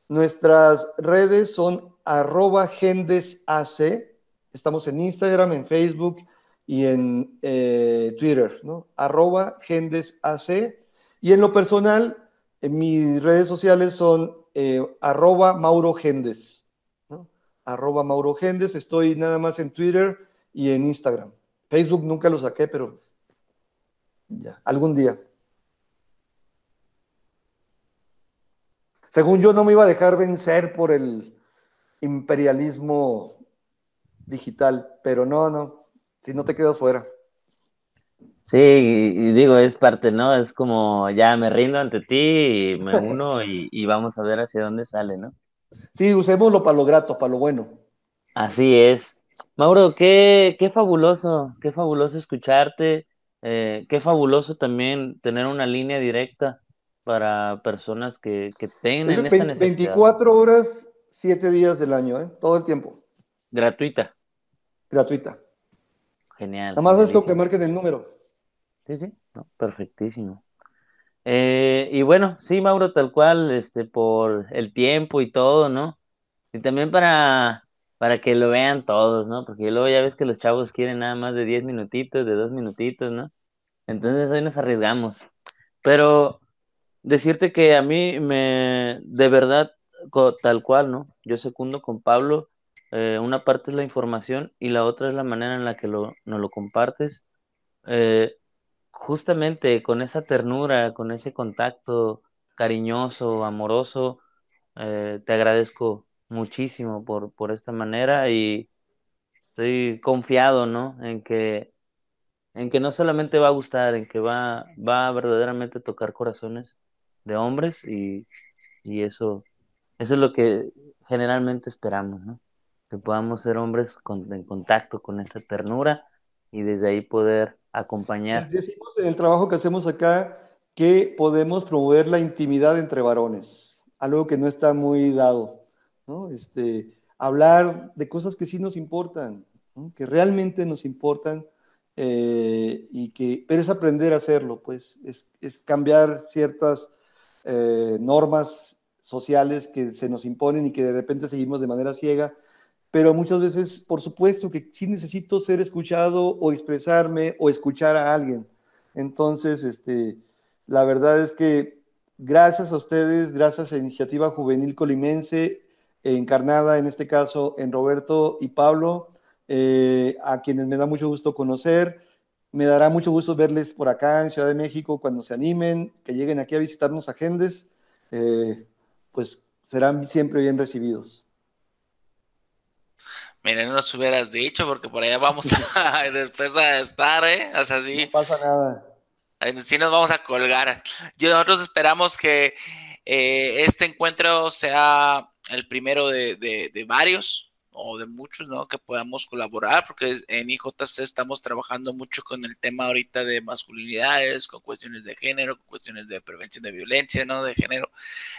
Nuestras redes son arroba gendesac. Estamos en Instagram, en Facebook y en eh, Twitter, ¿no? Arroba gendesac. Y en lo personal, en mis redes sociales son eh, arroba Mauro Gendes. Arroba Mauro Gendes. Estoy nada más en Twitter y en Instagram. Facebook nunca lo saqué, pero Ya, algún día. Según yo, no me iba a dejar vencer por el imperialismo digital, pero no, no, si no te quedas fuera. Sí, y, digo, es parte, ¿no? Es como ya me rindo ante ti, y me uno y, vamos a ver hacia dónde sale, ¿no? Sí, usémoslo para lo grato, para lo bueno. Así es. Mauro, qué, qué fabuloso, qué fabuloso escucharte, eh, qué fabuloso también tener una línea directa para personas que, que tengan esa necesidad. 24 horas, 7 días del año, ¿eh? todo el tiempo. Gratuita. Gratuita. Genial. Nada más esto que marquen el número. Sí, sí, perfectísimo. Eh, y bueno, sí, Mauro, tal cual, este, por el tiempo y todo, ¿no? Y también para, para que lo vean todos, ¿no? Porque luego ya ves que los chavos quieren nada más de 10 minutitos, de 2 minutitos, ¿no? Entonces hoy nos arriesgamos. Pero decirte que a mí me, de verdad, tal cual, ¿no? Yo secundo con Pablo, eh, una parte es la información y la otra es la manera en la que lo, nos lo compartes. Eh, justamente con esa ternura, con ese contacto cariñoso, amoroso, eh, te agradezco muchísimo por, por esta manera y estoy confiado, ¿no? En que, en que no solamente va a gustar, en que va, va a verdaderamente tocar corazones de hombres y, y eso, eso es lo que generalmente esperamos, ¿no? Que podamos ser hombres en contacto con esta ternura y desde ahí poder acompañar. Decimos en el trabajo que hacemos acá que podemos promover la intimidad entre varones, algo que no está muy dado, ¿no? Este, hablar de cosas que sí nos importan, que realmente nos importan, eh, y que, pero es aprender a hacerlo, pues, es, es cambiar ciertas eh, normas sociales que se nos imponen y que de repente seguimos de manera ciega pero muchas veces, por supuesto, que sí necesito ser escuchado o expresarme o escuchar a alguien. Entonces, este, la verdad es que gracias a ustedes, gracias a Iniciativa Juvenil Colimense, encarnada en este caso en Roberto y Pablo, eh, a quienes me da mucho gusto conocer. Me dará mucho gusto verles por acá en Ciudad de México cuando se animen, que lleguen aquí a visitarnos a Gendes, eh, pues serán siempre bien recibidos. Miren, no nos hubieras dicho, porque por allá vamos a, después a estar, ¿eh? O sea, sí. No pasa nada. Sí nos vamos a colgar. Yo, nosotros esperamos que eh, este encuentro sea el primero de, de varios, o de muchos, ¿no? Que podamos colaborar, porque en IJC estamos trabajando mucho con el tema ahorita de masculinidades, con cuestiones de género, con cuestiones de prevención de violencia, ¿no? De género.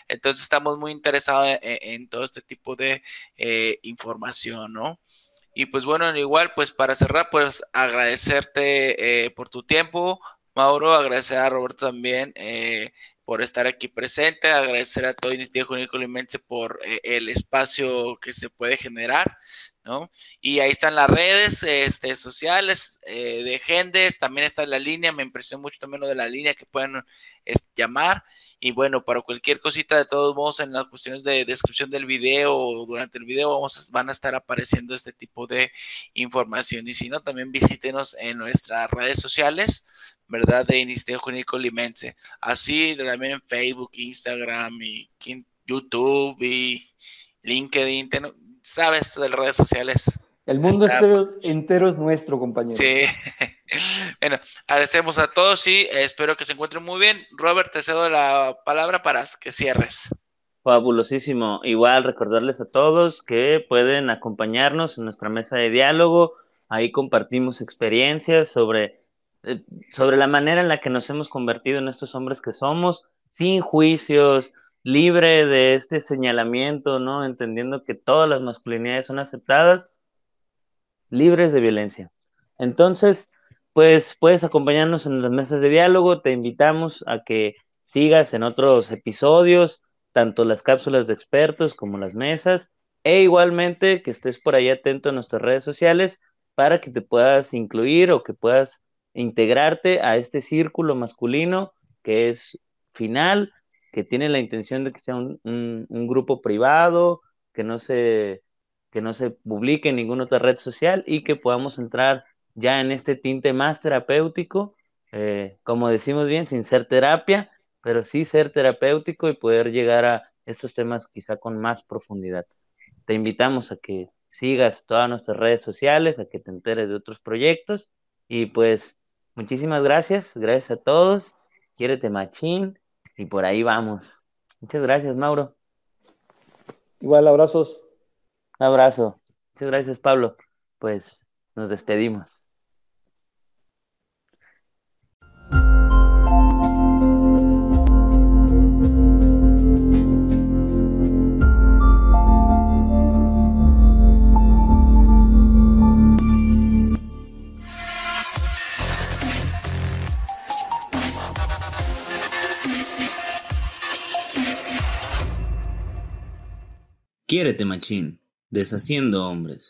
Entonces estamos muy interesados en, todo este tipo de eh, información, ¿no? Y pues bueno, igual, pues para cerrar, pues agradecerte eh, por tu tiempo, Mauro, agradecer a Roberto también eh, por estar aquí presente, agradecer a todo Iniciativa Juvenil Colimense por eh, el espacio que se puede generar, ¿no? Y ahí están las redes este, sociales eh, de Gendes, también está la línea, me impresionó mucho también lo de la línea que pueden llamar. Y bueno, para cualquier cosita, de todos modos, en las cuestiones de descripción del video o durante el video vamos van a estar apareciendo este tipo de información. Y si no, también visítenos en nuestras redes sociales ¿verdad? De Iniciativa Juvenil Colimense. Así también en Facebook, Instagram y YouTube y LinkedIn. Sabes de las redes sociales. El mundo entero, es nuestro, compañero. Sí. bueno, agradecemos a todos y espero que se encuentren muy bien. Robert, te cedo la palabra para que cierres. Fabulosísimo. Igual recordarles a todos que pueden acompañarnos en nuestra mesa de diálogo. Ahí compartimos experiencias sobre eh, sobre la manera en la que nos hemos convertido en estos hombres que somos, sin juicios, libre de este señalamiento, ¿no? Entendiendo que todas las masculinidades son aceptadas, libres de violencia. Entonces, pues puedes acompañarnos en las mesas de diálogo, te invitamos a que sigas en otros episodios, tanto las cápsulas de expertos como las mesas, e igualmente que estés por ahí atento a nuestras redes sociales para que te puedas incluir o que puedas integrarte a este círculo masculino que es final, que tiene la intención de que sea un, grupo privado, que no, se, que no se publique en ninguna otra red social y que podamos entrar ya en este tinte más terapéutico eh, como decimos bien, sin ser terapia, pero sí ser terapéutico y poder llegar a estos temas quizá con más profundidad. Te invitamos a que sigas todas nuestras redes sociales, a que te enteres de otros proyectos y pues muchísimas gracias, gracias a todos, quiérete machín y por ahí vamos. Muchas gracias, Mauro. Igual, abrazos. Un abrazo. Muchas gracias, Pablo. Pues nos despedimos. Quiérete machín, deshaciendo hombres.